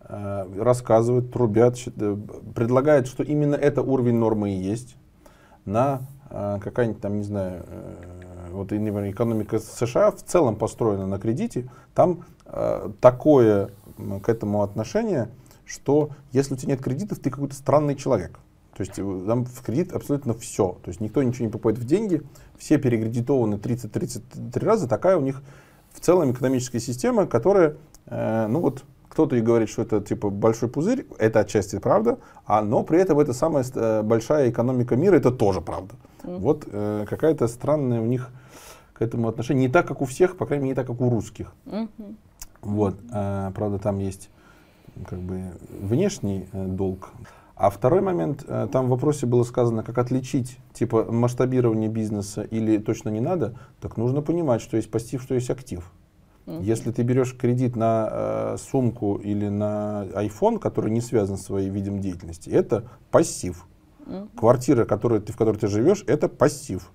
э, рассказывают, трубят, щит- э, предлагают, что именно это уровень нормы и есть на э, какая-нибудь там, не знаю, э, вот экономика США в целом построена на кредите, там э, такое к этому отношение, что если у тебя нет кредитов, ты какой-то странный человек. То есть э, там в кредит абсолютно все. То есть никто ничего не покупает в деньги, все перекредитованы 30-33 раза. Такая у них в целом экономическая система, которая, э, ну вот, кто-то и говорит, что это типа большой пузырь, это отчасти правда, а, но при этом это самая э, большая экономика мира, это тоже правда. Mm. Вот э, какая-то странная у них к этому отношение. Не так, как у всех, по крайней мере, не так, как у русских. Mm-hmm. Вот, э, правда, там есть как бы внешний э, долг. А второй момент, э, там в вопросе было сказано, как отличить типа масштабирование бизнеса или точно не надо, так нужно понимать, что есть пассив, что есть актив. Mm-hmm. Если ты берешь кредит на э, сумку или на iPhone, который не связан с своим видом деятельности, это пассив. Квартира, которую ты, в которой ты живешь, это пассив.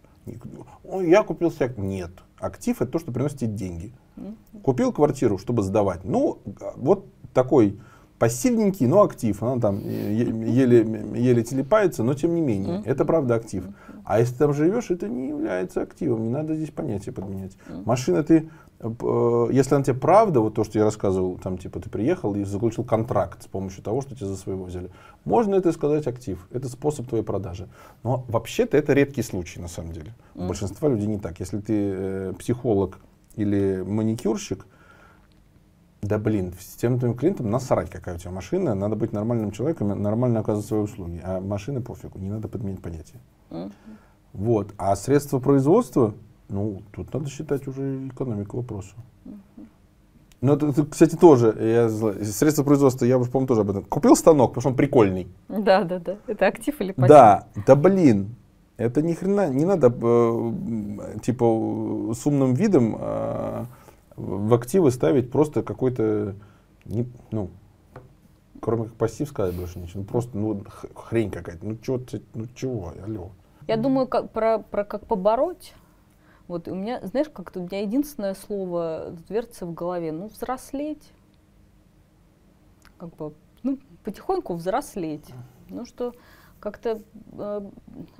Я купил себе... Нет. Актив это то, что приносит тебе деньги. Купил квартиру, чтобы сдавать. Ну, вот такой пассивненький, но актив. Она там еле, еле телепается, но тем не менее. Mm-hmm. Это правда актив. А если там живешь, это не является активом. Не надо здесь понятие подменять. Mm-hmm. Машина ты если она тебе правда, вот то, что я рассказывал, там, типа, ты приехал и заключил контракт с помощью того, что тебя за своего взяли, можно это сказать актив. Это способ твоей продажи. Но вообще-то это редкий случай, на самом деле. У большинства людей не так. Если ты э, психолог или маникюрщик, да блин, с тем твоим клиентам насрать, какая у тебя машина, надо быть нормальным человеком, нормально оказывать свои услуги. А машины пофигу, не надо подменять понятие. Mm-hmm. Вот. А средства производства, ну, тут надо считать уже экономику вопроса. Ну, это, это, кстати, тоже, я, средства производства, я уже, по-моему, тоже об этом. Купил станок, потому что он прикольный. Да, да, да. Это актив или пассив? Да, да блин. Это ни хрена, не надо, э, типа, с умным видом э, в активы ставить просто какой-то, не, ну, кроме как пассив сказать больше ничего. Ну, просто, ну, хрень какая-то. Ну, чего, ну, чего, алло. Я думаю, как, про, про как побороть вот у меня, знаешь, как-то у меня единственное слово вертится в голове, ну, взрослеть. Как бы, ну, потихоньку взрослеть. Ну, что как-то э,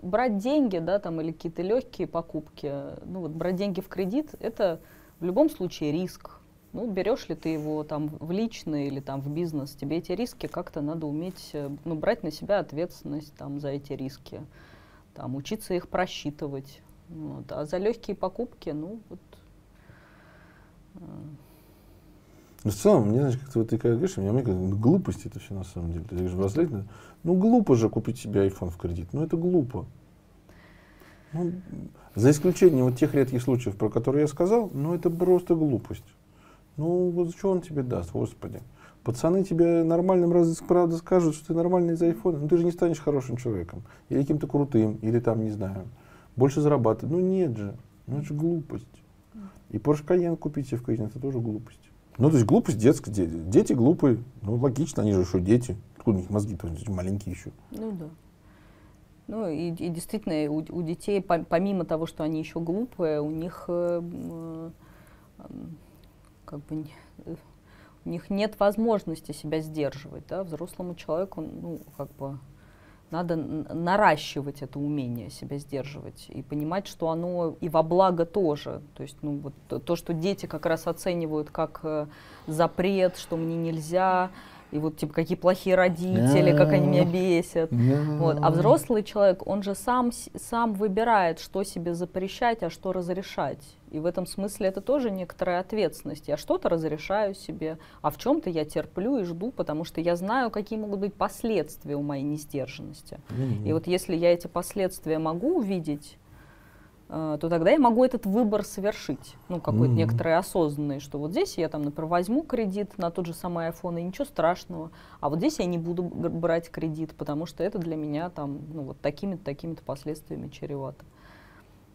брать деньги, да, там, или какие-то легкие покупки, ну, вот брать деньги в кредит, это в любом случае риск. Ну, берешь ли ты его там в личный или там в бизнес, тебе эти риски как-то надо уметь, э, ну, брать на себя ответственность там за эти риски, там, учиться их просчитывать. Вот. А за легкие покупки, ну вот. Э. Ну, в целом, мне, знаешь, как-то вот ты как говоришь, мне кажется, ну, глупость это все на самом деле. Ты говоришь, браслет, ну глупо же купить себе iPhone в кредит. Ну это глупо. Ну, за исключением вот тех редких случаев, про которые я сказал, ну это просто глупость. Ну вот что он тебе даст, господи. Пацаны тебе нормальным раз правда скажут, что ты нормальный из айфона, но ты же не станешь хорошим человеком. Или каким-то крутым, или там, не знаю, больше зарабатывать. Ну нет же, ну это же глупость. И Porsche Cayenne купить себе в кредит, это тоже глупость. Ну, то есть глупость детская. Дети, дети глупые. Ну, логично, они же еще дети. Откуда у них мозги-то маленькие еще? Ну да. Ну и, и действительно, у, у детей, помимо того, что они еще глупые, у них э, как бы у них нет возможности себя сдерживать, да, взрослому человеку, ну, как бы надо наращивать это умение себя сдерживать и понимать, что оно и во благо тоже. То есть, ну, вот то, то что дети как раз оценивают как э, запрет, что мне нельзя, и вот типа какие плохие родители, как они меня бесят. Вот. А взрослый человек, он же сам, сам выбирает, что себе запрещать, а что разрешать. И в этом смысле это тоже некоторая ответственность. Я что-то разрешаю себе, а в чем-то я терплю и жду, потому что я знаю, какие могут быть последствия у моей несдержанности. Mm-hmm. И вот если я эти последствия могу увидеть, то тогда я могу этот выбор совершить, ну, какой-то mm-hmm. некоторый осознанный, что вот здесь я там, например, возьму кредит на тот же самый iPhone, и ничего страшного, а вот здесь я не буду брать кредит, потому что это для меня там, ну, вот такими-то, такими-то последствиями чревато.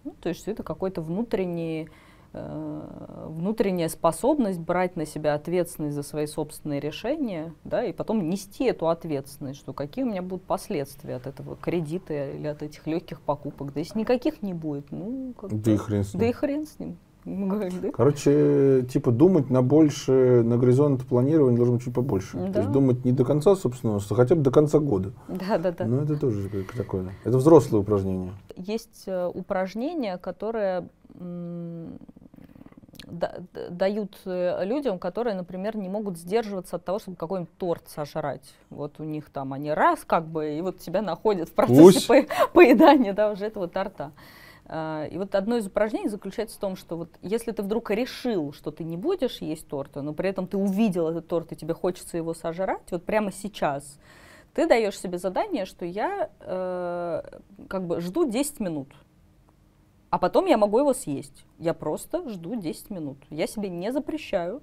Ну, то есть это какой-то внутренний Э, внутренняя способность брать на себя ответственность за свои собственные решения, да, и потом нести эту ответственность, что какие у меня будут последствия от этого кредита или от этих легких покупок. Да если никаких не будет, ну, как да и хрен с ним. Да и хрен с ним. Короче, типа думать на больше, на горизонт планирования должен быть чуть побольше. Да. То есть думать не до конца собственного, а хотя бы до конца года. Да, да, да. Но это тоже такое. Это взрослое упражнение. Есть э, упражнение, которое дают э, людям, которые, например, не могут сдерживаться от того, чтобы какой-нибудь торт сожрать. Вот у них там они раз как бы, и вот тебя находят в процессе по <laughs> поедания да, уже этого торта. А, и вот одно из упражнений заключается в том, что вот если ты вдруг решил, что ты не будешь есть торта, но при этом ты увидел этот торт и тебе хочется его сожрать, вот прямо сейчас, ты даешь себе задание, что я э, как бы жду 10 минут, а потом я могу его съесть. Я просто жду 10 минут. Я себе не запрещаю,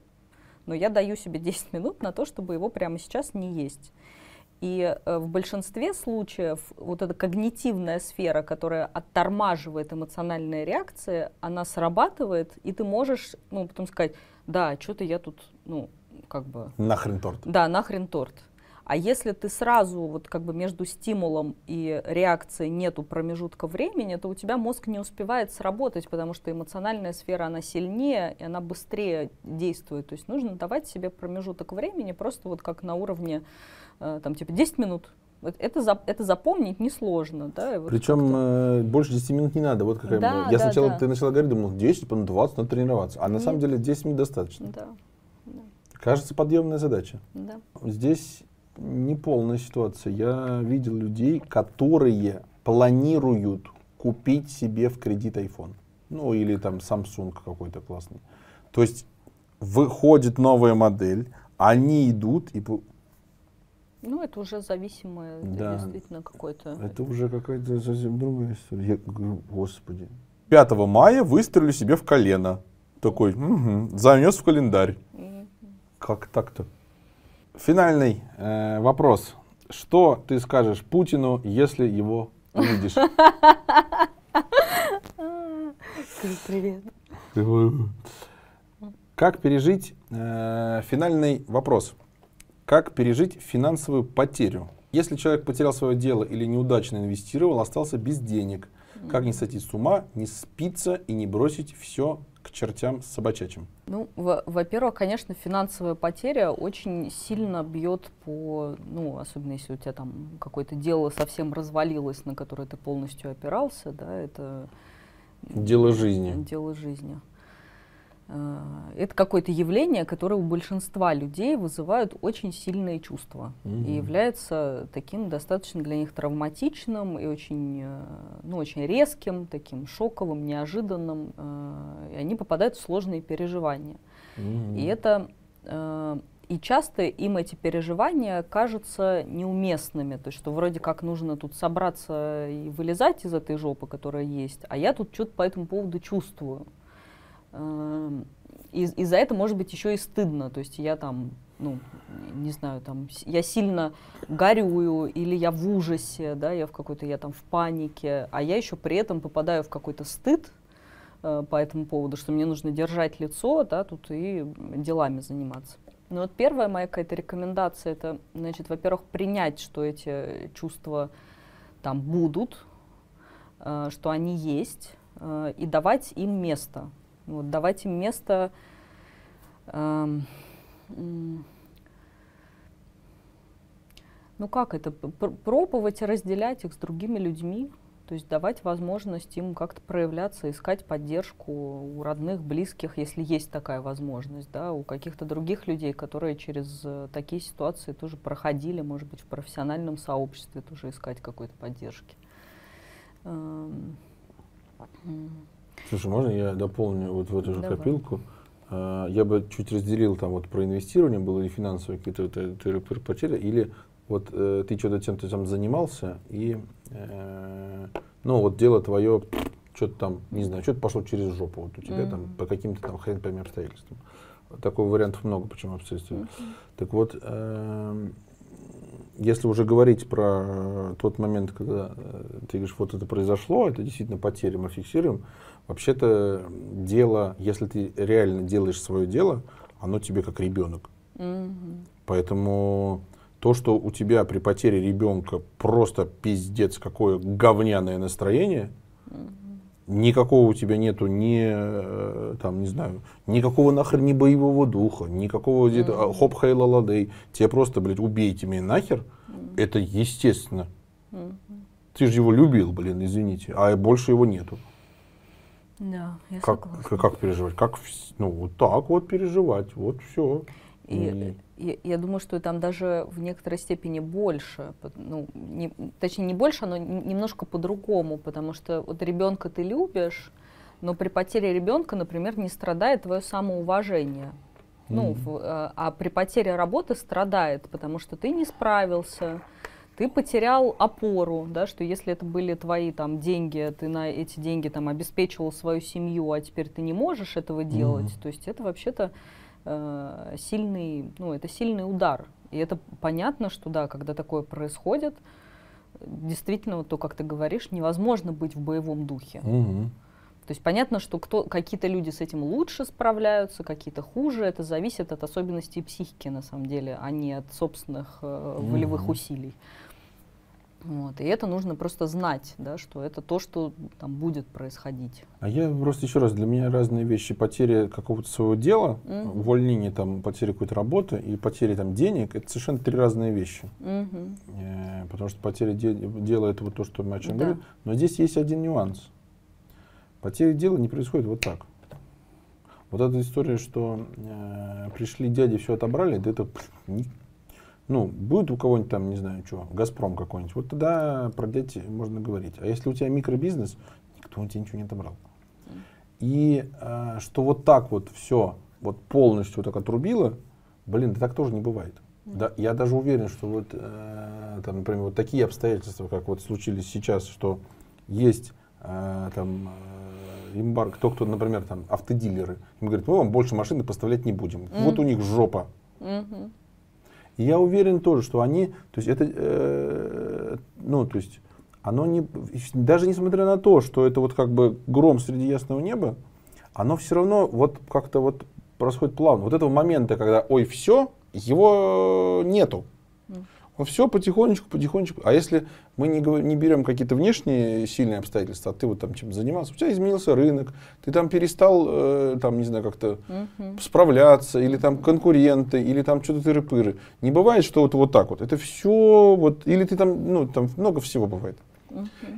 но я даю себе <laughs> 10 минут на то, чтобы его прямо сейчас не есть. И э, в большинстве случаев вот эта когнитивная сфера, которая оттормаживает эмоциональные реакции, она срабатывает, и ты можешь, ну, потом сказать, да, что-то я тут, ну, как бы... Нахрен торт. Да, нахрен торт. А если ты сразу вот как бы между стимулом и реакцией нету промежутка времени, то у тебя мозг не успевает сработать, потому что эмоциональная сфера, она сильнее, и она быстрее действует. То есть нужно давать себе промежуток времени просто вот как на уровне, э, там, типа 10 минут, вот это, это запомнить несложно. Да? Вот Причем э, больше 10 минут не надо. Вот какая да, Я да, сначала, да. ты начала говорить, думал, 10, потом 20, надо тренироваться. А Нет. на самом деле 10 минут достаточно. Да. да. Кажется, подъемная задача. Да. Здесь не полная ситуация. Я видел людей, которые планируют купить себе в кредит iPhone. Ну, или там Samsung какой-то классный. То есть выходит новая модель, они идут и... Ну, это уже зависимое, да. действительно какой-то... Это уже какая-то совсем другая история. Я говорю, господи. 5 мая выстрелю себе в колено. Такой, угу, занес в календарь. Угу. Как так-то? Финальный э, вопрос. Что ты скажешь Путину, если его увидишь? <laughs> Привет. Как пережить э, финальный вопрос? Как пережить финансовую потерю? Если человек потерял свое дело или неудачно инвестировал, остался без денег, как не сойти с ума, не спиться и не бросить все к чертям собачачим? Ну, во-первых, конечно, финансовая потеря очень сильно бьет по, ну, особенно если у тебя там какое-то дело совсем развалилось, на которое ты полностью опирался, да, это... Дело жизни. Дело жизни. Э, это какое-то явление, которое у большинства людей вызывает очень сильные чувства угу. и является таким достаточно для них травматичным и очень, э, ну, очень резким, таким шоковым, неожиданным. Э, и они попадают в сложные переживания. Угу. И это и часто им эти переживания кажутся неуместными, то есть что вроде как нужно тут собраться и вылезать из этой жопы, которая есть, а я тут что-то по этому поводу чувствую. Эм, и, и за это может быть еще и стыдно. То есть я там, ну, не знаю, там, я сильно горюю, или я в ужасе, да, я в какой-то, я там в панике, а я еще при этом попадаю в какой-то стыд э, по этому поводу, что мне нужно держать лицо, да, тут и делами заниматься. Ну вот первая моя какая-то рекомендация, это, значит, во-первых, принять, что эти чувства там будут, э, что они есть, э, и давать им место. Вот, давать им место э, ну как это, пробовать разделять их с другими людьми, то есть давать возможность им как-то проявляться, искать поддержку у родных, близких, если есть такая возможность, да, у каких-то других людей, которые через э, такие ситуации тоже проходили, может быть, в профессиональном сообществе тоже искать какой-то поддержки. Слушай, можно я дополню вот в эту же Давай. копилку? А, я бы чуть разделил там вот про инвестирование, было ли финансовые какие-то потери, или вот э, ты что-то чем-то там занимался, и э, ну вот дело твое, что-то там, не знаю, что-то пошло через жопу вот у тебя mm-hmm. там по каким-то там хрен пойми обстоятельствам. Такого вариантов много, почему обстоятельства. Mm-hmm. Так вот, э, если уже говорить про тот момент, когда э, ты говоришь, вот это произошло, это действительно потеря, мы фиксируем, вообще-то дело, если ты реально делаешь свое дело, оно тебе как ребенок. Mm-hmm. Поэтому то, что у тебя при потере ребенка просто пиздец какое говняное настроение, mm-hmm никакого у тебя нету ни, э, там, не знаю, никакого нахер ни боевого духа, никакого mm-hmm. хоп хейла ладей, тебе просто, блядь, убейте меня нахер, это естественно. Ты же его любил, блин, извините, а больше его нету. Да, я как, согласна. как переживать? Как, ну, вот так вот переживать, вот все. И, и я думаю, что там даже в некоторой степени больше, ну, не, точнее не больше, но немножко по-другому, потому что вот ребенка ты любишь, но при потере ребенка, например, не страдает твое самоуважение. Mm-hmm. Ну, в, а, а при потере работы страдает, потому что ты не справился, ты потерял опору, да, что если это были твои там деньги, ты на эти деньги там обеспечивал свою семью, а теперь ты не можешь этого делать, mm-hmm. то есть это вообще-то э, сильный, ну, это сильный удар. И это понятно, что да, когда такое происходит, действительно, вот то, как ты говоришь, невозможно быть в боевом духе. Угу. То есть понятно, что кто, какие-то люди с этим лучше справляются, какие-то хуже. Это зависит от особенностей психики, на самом деле, а не от собственных э, волевых угу. усилий. Вот. И это нужно просто знать, да, что это то, что там будет происходить. А я просто еще раз, для меня разные вещи. Потеря какого-то своего дела, mm-hmm. увольнение, там, потеря какой-то работы и потеря там, денег, это совершенно три разные вещи. Mm-hmm. Э, потому что потеря де- дела это вот то, что мы о чем да. говорим. Но здесь есть один нюанс. Потеря дела не происходит вот так. Вот эта история, что э, пришли дяди, все отобрали, да это ну, будет у кого-нибудь там, не знаю, что, Газпром какой-нибудь, вот тогда про дети можно говорить. А если у тебя микробизнес, никто у тебя ничего не отобрал. И э, что вот так вот все, вот полностью так отрубило, блин, да так тоже не бывает. Да, я даже уверен, что вот, э, там, например, вот такие обстоятельства, как вот случились сейчас, что есть э, там э, имбар, кто, кто, например, там автодилеры, им говорят, мы вам больше машины поставлять не будем. Mm. Вот у них жопа. Mm-hmm. И я уверен тоже, что они, то есть это, э, ну, то есть оно не, даже несмотря на то, что это вот как бы гром среди ясного неба, оно все равно вот как-то вот происходит плавно. Вот этого момента, когда, ой, все, его нету. Он все потихонечку, потихонечку. А если мы не, не берем какие-то внешние сильные обстоятельства, а ты вот там чем занимался, у тебя изменился рынок, ты там перестал, э, там, не знаю, как-то uh-huh. справляться, или там конкуренты, или там что-то тыры-пыры. Не бывает, что вот, вот так вот. Это все вот, или ты там, ну, там много всего бывает.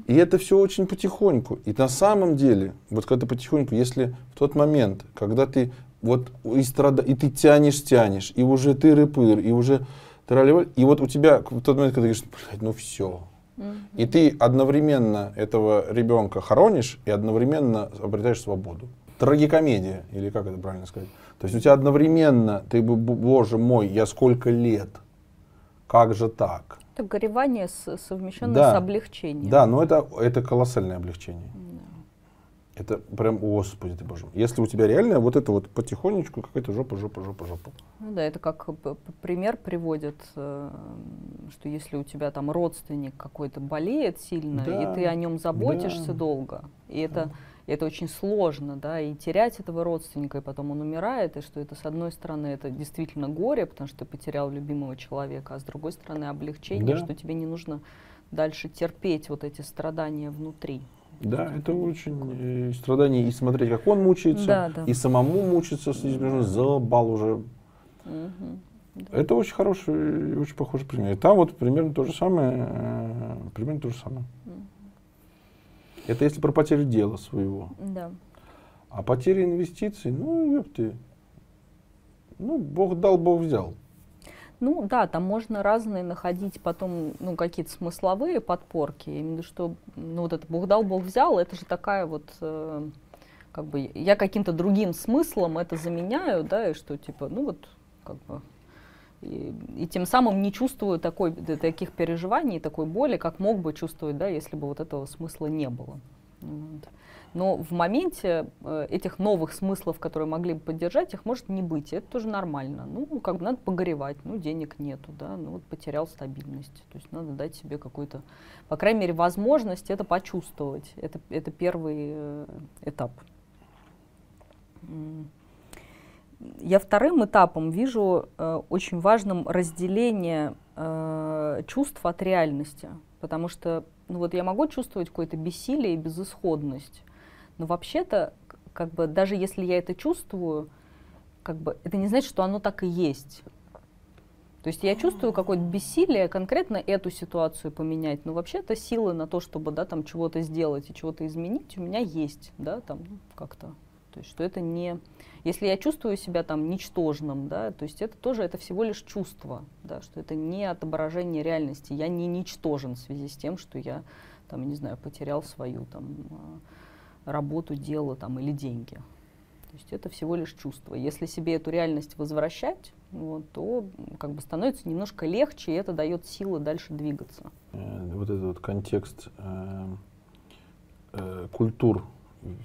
И это все очень потихоньку. И на самом деле, вот когда потихоньку, если в тот момент, когда ты вот и, страда, и ты тянешь, тянешь, и уже тыры-пыр, и уже и вот у тебя в тот момент, когда ты говоришь, блядь, ну все. Mm-hmm. И ты одновременно этого ребенка хоронишь и одновременно обретаешь свободу. Трагикомедия, или как это правильно сказать? То есть у тебя одновременно, ты, боже мой, я сколько лет, как же так? Это горевание совмещенное да. с облегчением. Да, но это, это колоссальное облегчение. Да. Это прям, господи ты боже. Если у тебя реально вот это вот потихонечку какая-то жопа, жопа, жопа, жопа. Ну да, это как пример приводит, э, что если у тебя там родственник какой-то болеет сильно, да, и ты о нем заботишься да. долго, и это, да. это очень сложно, да, и терять этого родственника, и потом он умирает, и что это, с одной стороны, это действительно горе, потому что ты потерял любимого человека, а с другой стороны, облегчение, да. что тебе не нужно дальше терпеть вот эти страдания внутри. Да, это очень э, страдание и смотреть, как он мучается, да, да. и самому мучиться, за бал уже. Угу. Да. Это очень хороший, очень похожий пример. И там вот примерно то же самое, э, примерно то же самое. Угу. Это если про потерю дела своего. Да. А потеря инвестиций, ну, ёпты, ну, Бог дал, Бог взял. Ну да, там можно разные находить потом, ну, какие-то смысловые подпорки. Именно что, ну, вот это «Бог дал, Бог взял», это же такая вот, э, как бы, я каким-то другим смыслом это заменяю, да, и что, типа, ну вот, как бы, и, и тем самым не чувствую такой, таких переживаний, такой боли, как мог бы чувствовать, да, если бы вот этого смысла не было. Вот. Но в моменте э, этих новых смыслов, которые могли бы поддержать, их может не быть. И это тоже нормально. Ну, как бы надо погоревать, ну, денег нету, да, ну, вот потерял стабильность. То есть надо дать себе какую-то, по крайней мере, возможность это почувствовать. Это, это первый э, этап. Я вторым этапом вижу э, очень важным разделение э, чувств от реальности. Потому что ну вот я могу чувствовать какое-то бессилие и безысходность, но вообще-то, как бы, даже если я это чувствую, как бы, это не значит, что оно так и есть. То есть я чувствую какое-то бессилие конкретно эту ситуацию поменять, но вообще-то силы на то, чтобы да, там чего-то сделать и чего-то изменить, у меня есть, да, там ну, как-то. То есть что это не... Если я чувствую себя там ничтожным, да, то есть это тоже это всего лишь чувство, да, что это не отображение реальности. Я не ничтожен в связи с тем, что я там, не знаю, потерял свою там а, работу, дело там или деньги. То есть это всего лишь чувство. Если себе эту реальность возвращать, вот, то как бы становится немножко легче, и это дает силы дальше двигаться. Э, вот этот вот контекст э, э, культур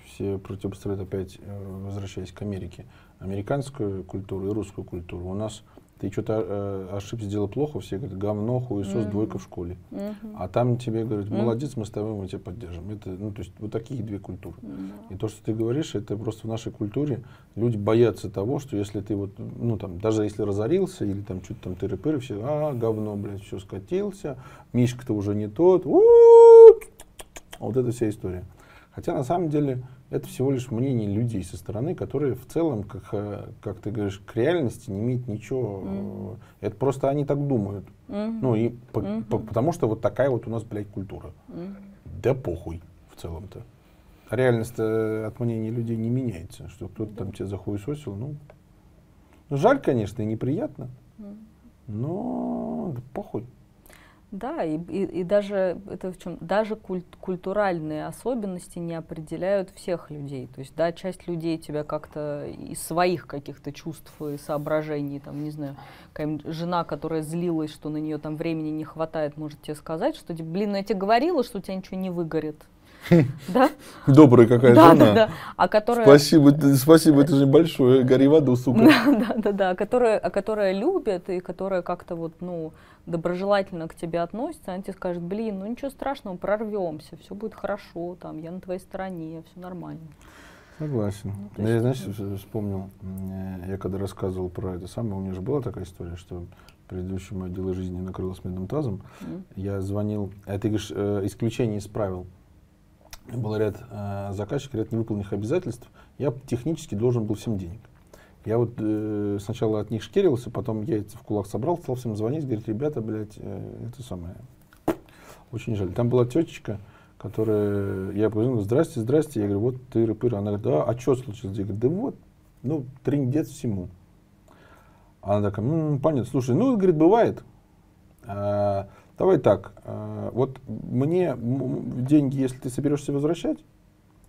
все противопоставляют опять, э, возвращаясь к Америке, американскую культуру и русскую культуру. У нас ты что-то э, ошибся, сделал плохо, все говорят, говно, хуесос, mm-hmm. двойка в школе. Mm-hmm. А там тебе говорят, молодец, мы с тобой, мы тебя поддержим. Это, ну, то есть вот такие две культуры. Mm-hmm. И то, что ты говоришь, это просто в нашей культуре люди боятся того, что если ты вот, ну там, даже если разорился или там что-то там тыры-пыры, все, а, говно, блядь, все скатился, Мишка-то уже не тот, вот эта вся история. Хотя на самом деле это всего лишь мнение людей со стороны, которые в целом, как, э, как ты говоришь, к реальности не имеют ничего. Mm. Это просто они так думают. Mm-hmm. Ну и по, mm-hmm. по, потому что вот такая вот у нас, блядь, культура. Mm. Да похуй в целом-то. А реальность от мнения людей не меняется, что кто-то там тебя захуесосил, ну, ну, жаль, конечно, и неприятно, но да похуй. Да, и, и, и даже это в чем даже культ, культуральные особенности не определяют всех людей. То есть, да, часть людей тебя как-то из своих каких-то чувств и соображений, там, не знаю, какая жена, которая злилась, что на нее там времени не хватает, может тебе сказать, что, блин, ну я тебе говорила, что у тебя ничего не выгорит. <laughs> Да? Добрая какая да, жена. Да, да. А которая... Спасибо, спасибо, это же большое. Гори в аду, сука. <laughs> Да, да, да, да. А которая, а которая любит и которая как-то вот, ну, доброжелательно к тебе относится, она тебе скажет, блин, ну ничего страшного, прорвемся, все будет хорошо, там, я на твоей стороне, все нормально. Согласен. Ну, да, я, знаешь, вспомнил, я когда рассказывал про это самое, у меня же была такая история, что предыдущее мое дело жизни накрылось медным тазом. Mm. Я звонил, это ты говоришь, э, исключение из правил был ряд э, заказчиков, ряд невыполненных обязательств, я технически должен был всем денег. Я вот э, сначала от них шкерился, потом я в кулак собрал, стал всем звонить, говорить, ребята, блядь, э, это самое, очень жаль. Там была тетечка, которая, я позвонил, здрасте, здрасте, я говорю, вот ты рыпыр, она говорит, да, а что случилось? Я говорю, да вот, ну, триндец всему. Она такая, ну, понятно, слушай, ну, говорит, бывает. А, Давай так, э, вот мне деньги, если ты соберешься возвращать,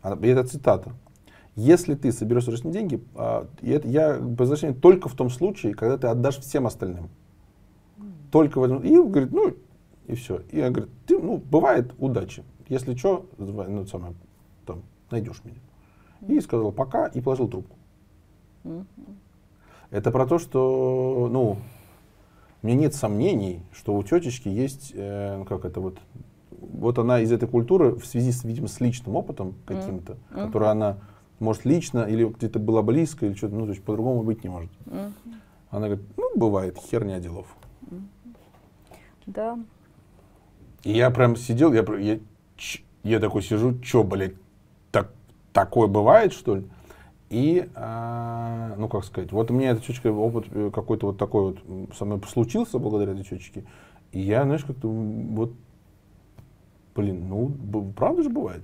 а, и это цитата, если ты соберешься возвращать деньги, а, я возвращаю только в том случае, когда ты отдашь всем остальным. Только в этом. И говорит, ну, и все. И я говорю, ты, ну, бывает удачи. Если что, ну, самое, там, найдешь меня. И сказал пока, и положил трубку. Это про то, что, ну, у меня нет сомнений, что у тетечки есть, э, как это вот, вот она из этой культуры в связи с, видимо, с личным опытом каким-то, mm-hmm. который она, может, лично или где-то была близко, или что-то, ну, то есть по-другому быть не может. Mm-hmm. Она говорит, ну, бывает, херня делов. Mm-hmm. Да. И я прям сидел, я, я, я такой сижу, что, блядь, так, такое бывает, что ли? И, а, ну как сказать, вот у меня эта тетечка, опыт э, какой-то вот такой вот со мной случился благодаря этой тетечке. И я, знаешь, как-то вот, блин, ну, правда же бывает.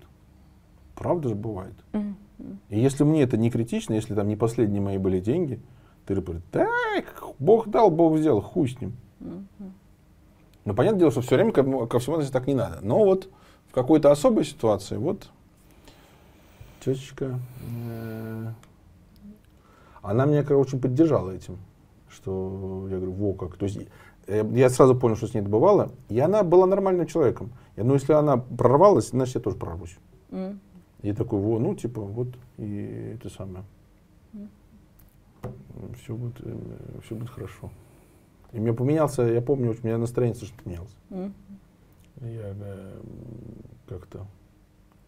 Правда же бывает. Mm-hmm. И если мне это не критично, если там не последние мои были деньги, ты говоришь, так, Бог дал, Бог взял, хуй с ним. Mm-hmm. Ну, понятное дело, что все время ко, ко всему так не надо. Но вот в какой-то особой ситуации, вот тетечка, э, она меня, короче, поддержала этим, что я говорю, во как. То есть э, я сразу понял, что с ней это бывало, и она была нормальным человеком. Я, ну, если она прорвалась, значит, я тоже прорвусь. Mm. И такой, во, ну, типа, вот, и это самое. Все будет, э, все будет хорошо. И мне поменялся, я помню, у меня настроение совершенно поменялось. Mm. Я э, как-то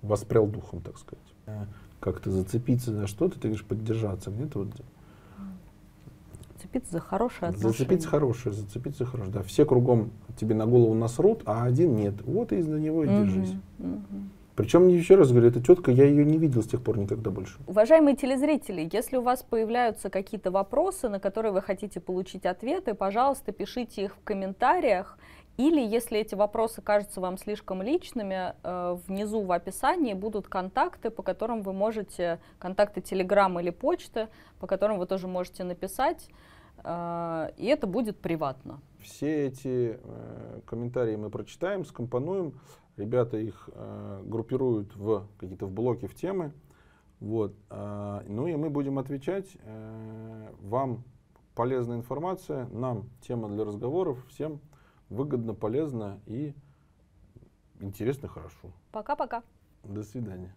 воспрял духом, так сказать. Э, как-то зацепиться за что-то, ты говоришь, поддержаться где-то вот. Зацепиться за хорошее отношение. Зацепиться хорошее, зацепиться за хорошее. Да, все кругом тебе на голову насрут, а один нет. Вот и из-за него и держись. Угу, Причем, еще раз говорю, эта тетка, я ее не видел с тех пор никогда больше. Уважаемые телезрители, если у вас появляются какие-то вопросы, на которые вы хотите получить ответы, пожалуйста, пишите их в комментариях. Или, если эти вопросы кажутся вам слишком личными, э, внизу в описании будут контакты, по которым вы можете, контакты Telegram или почты, по которым вы тоже можете написать, э, и это будет приватно. Все эти э, комментарии мы прочитаем, скомпонуем, Ребята их э, группируют в какие-то в блоки, в темы. Вот. Э, ну и мы будем отвечать. Э, вам полезная информация, нам тема для разговоров. Всем выгодно, полезно и интересно, хорошо. Пока-пока. До свидания.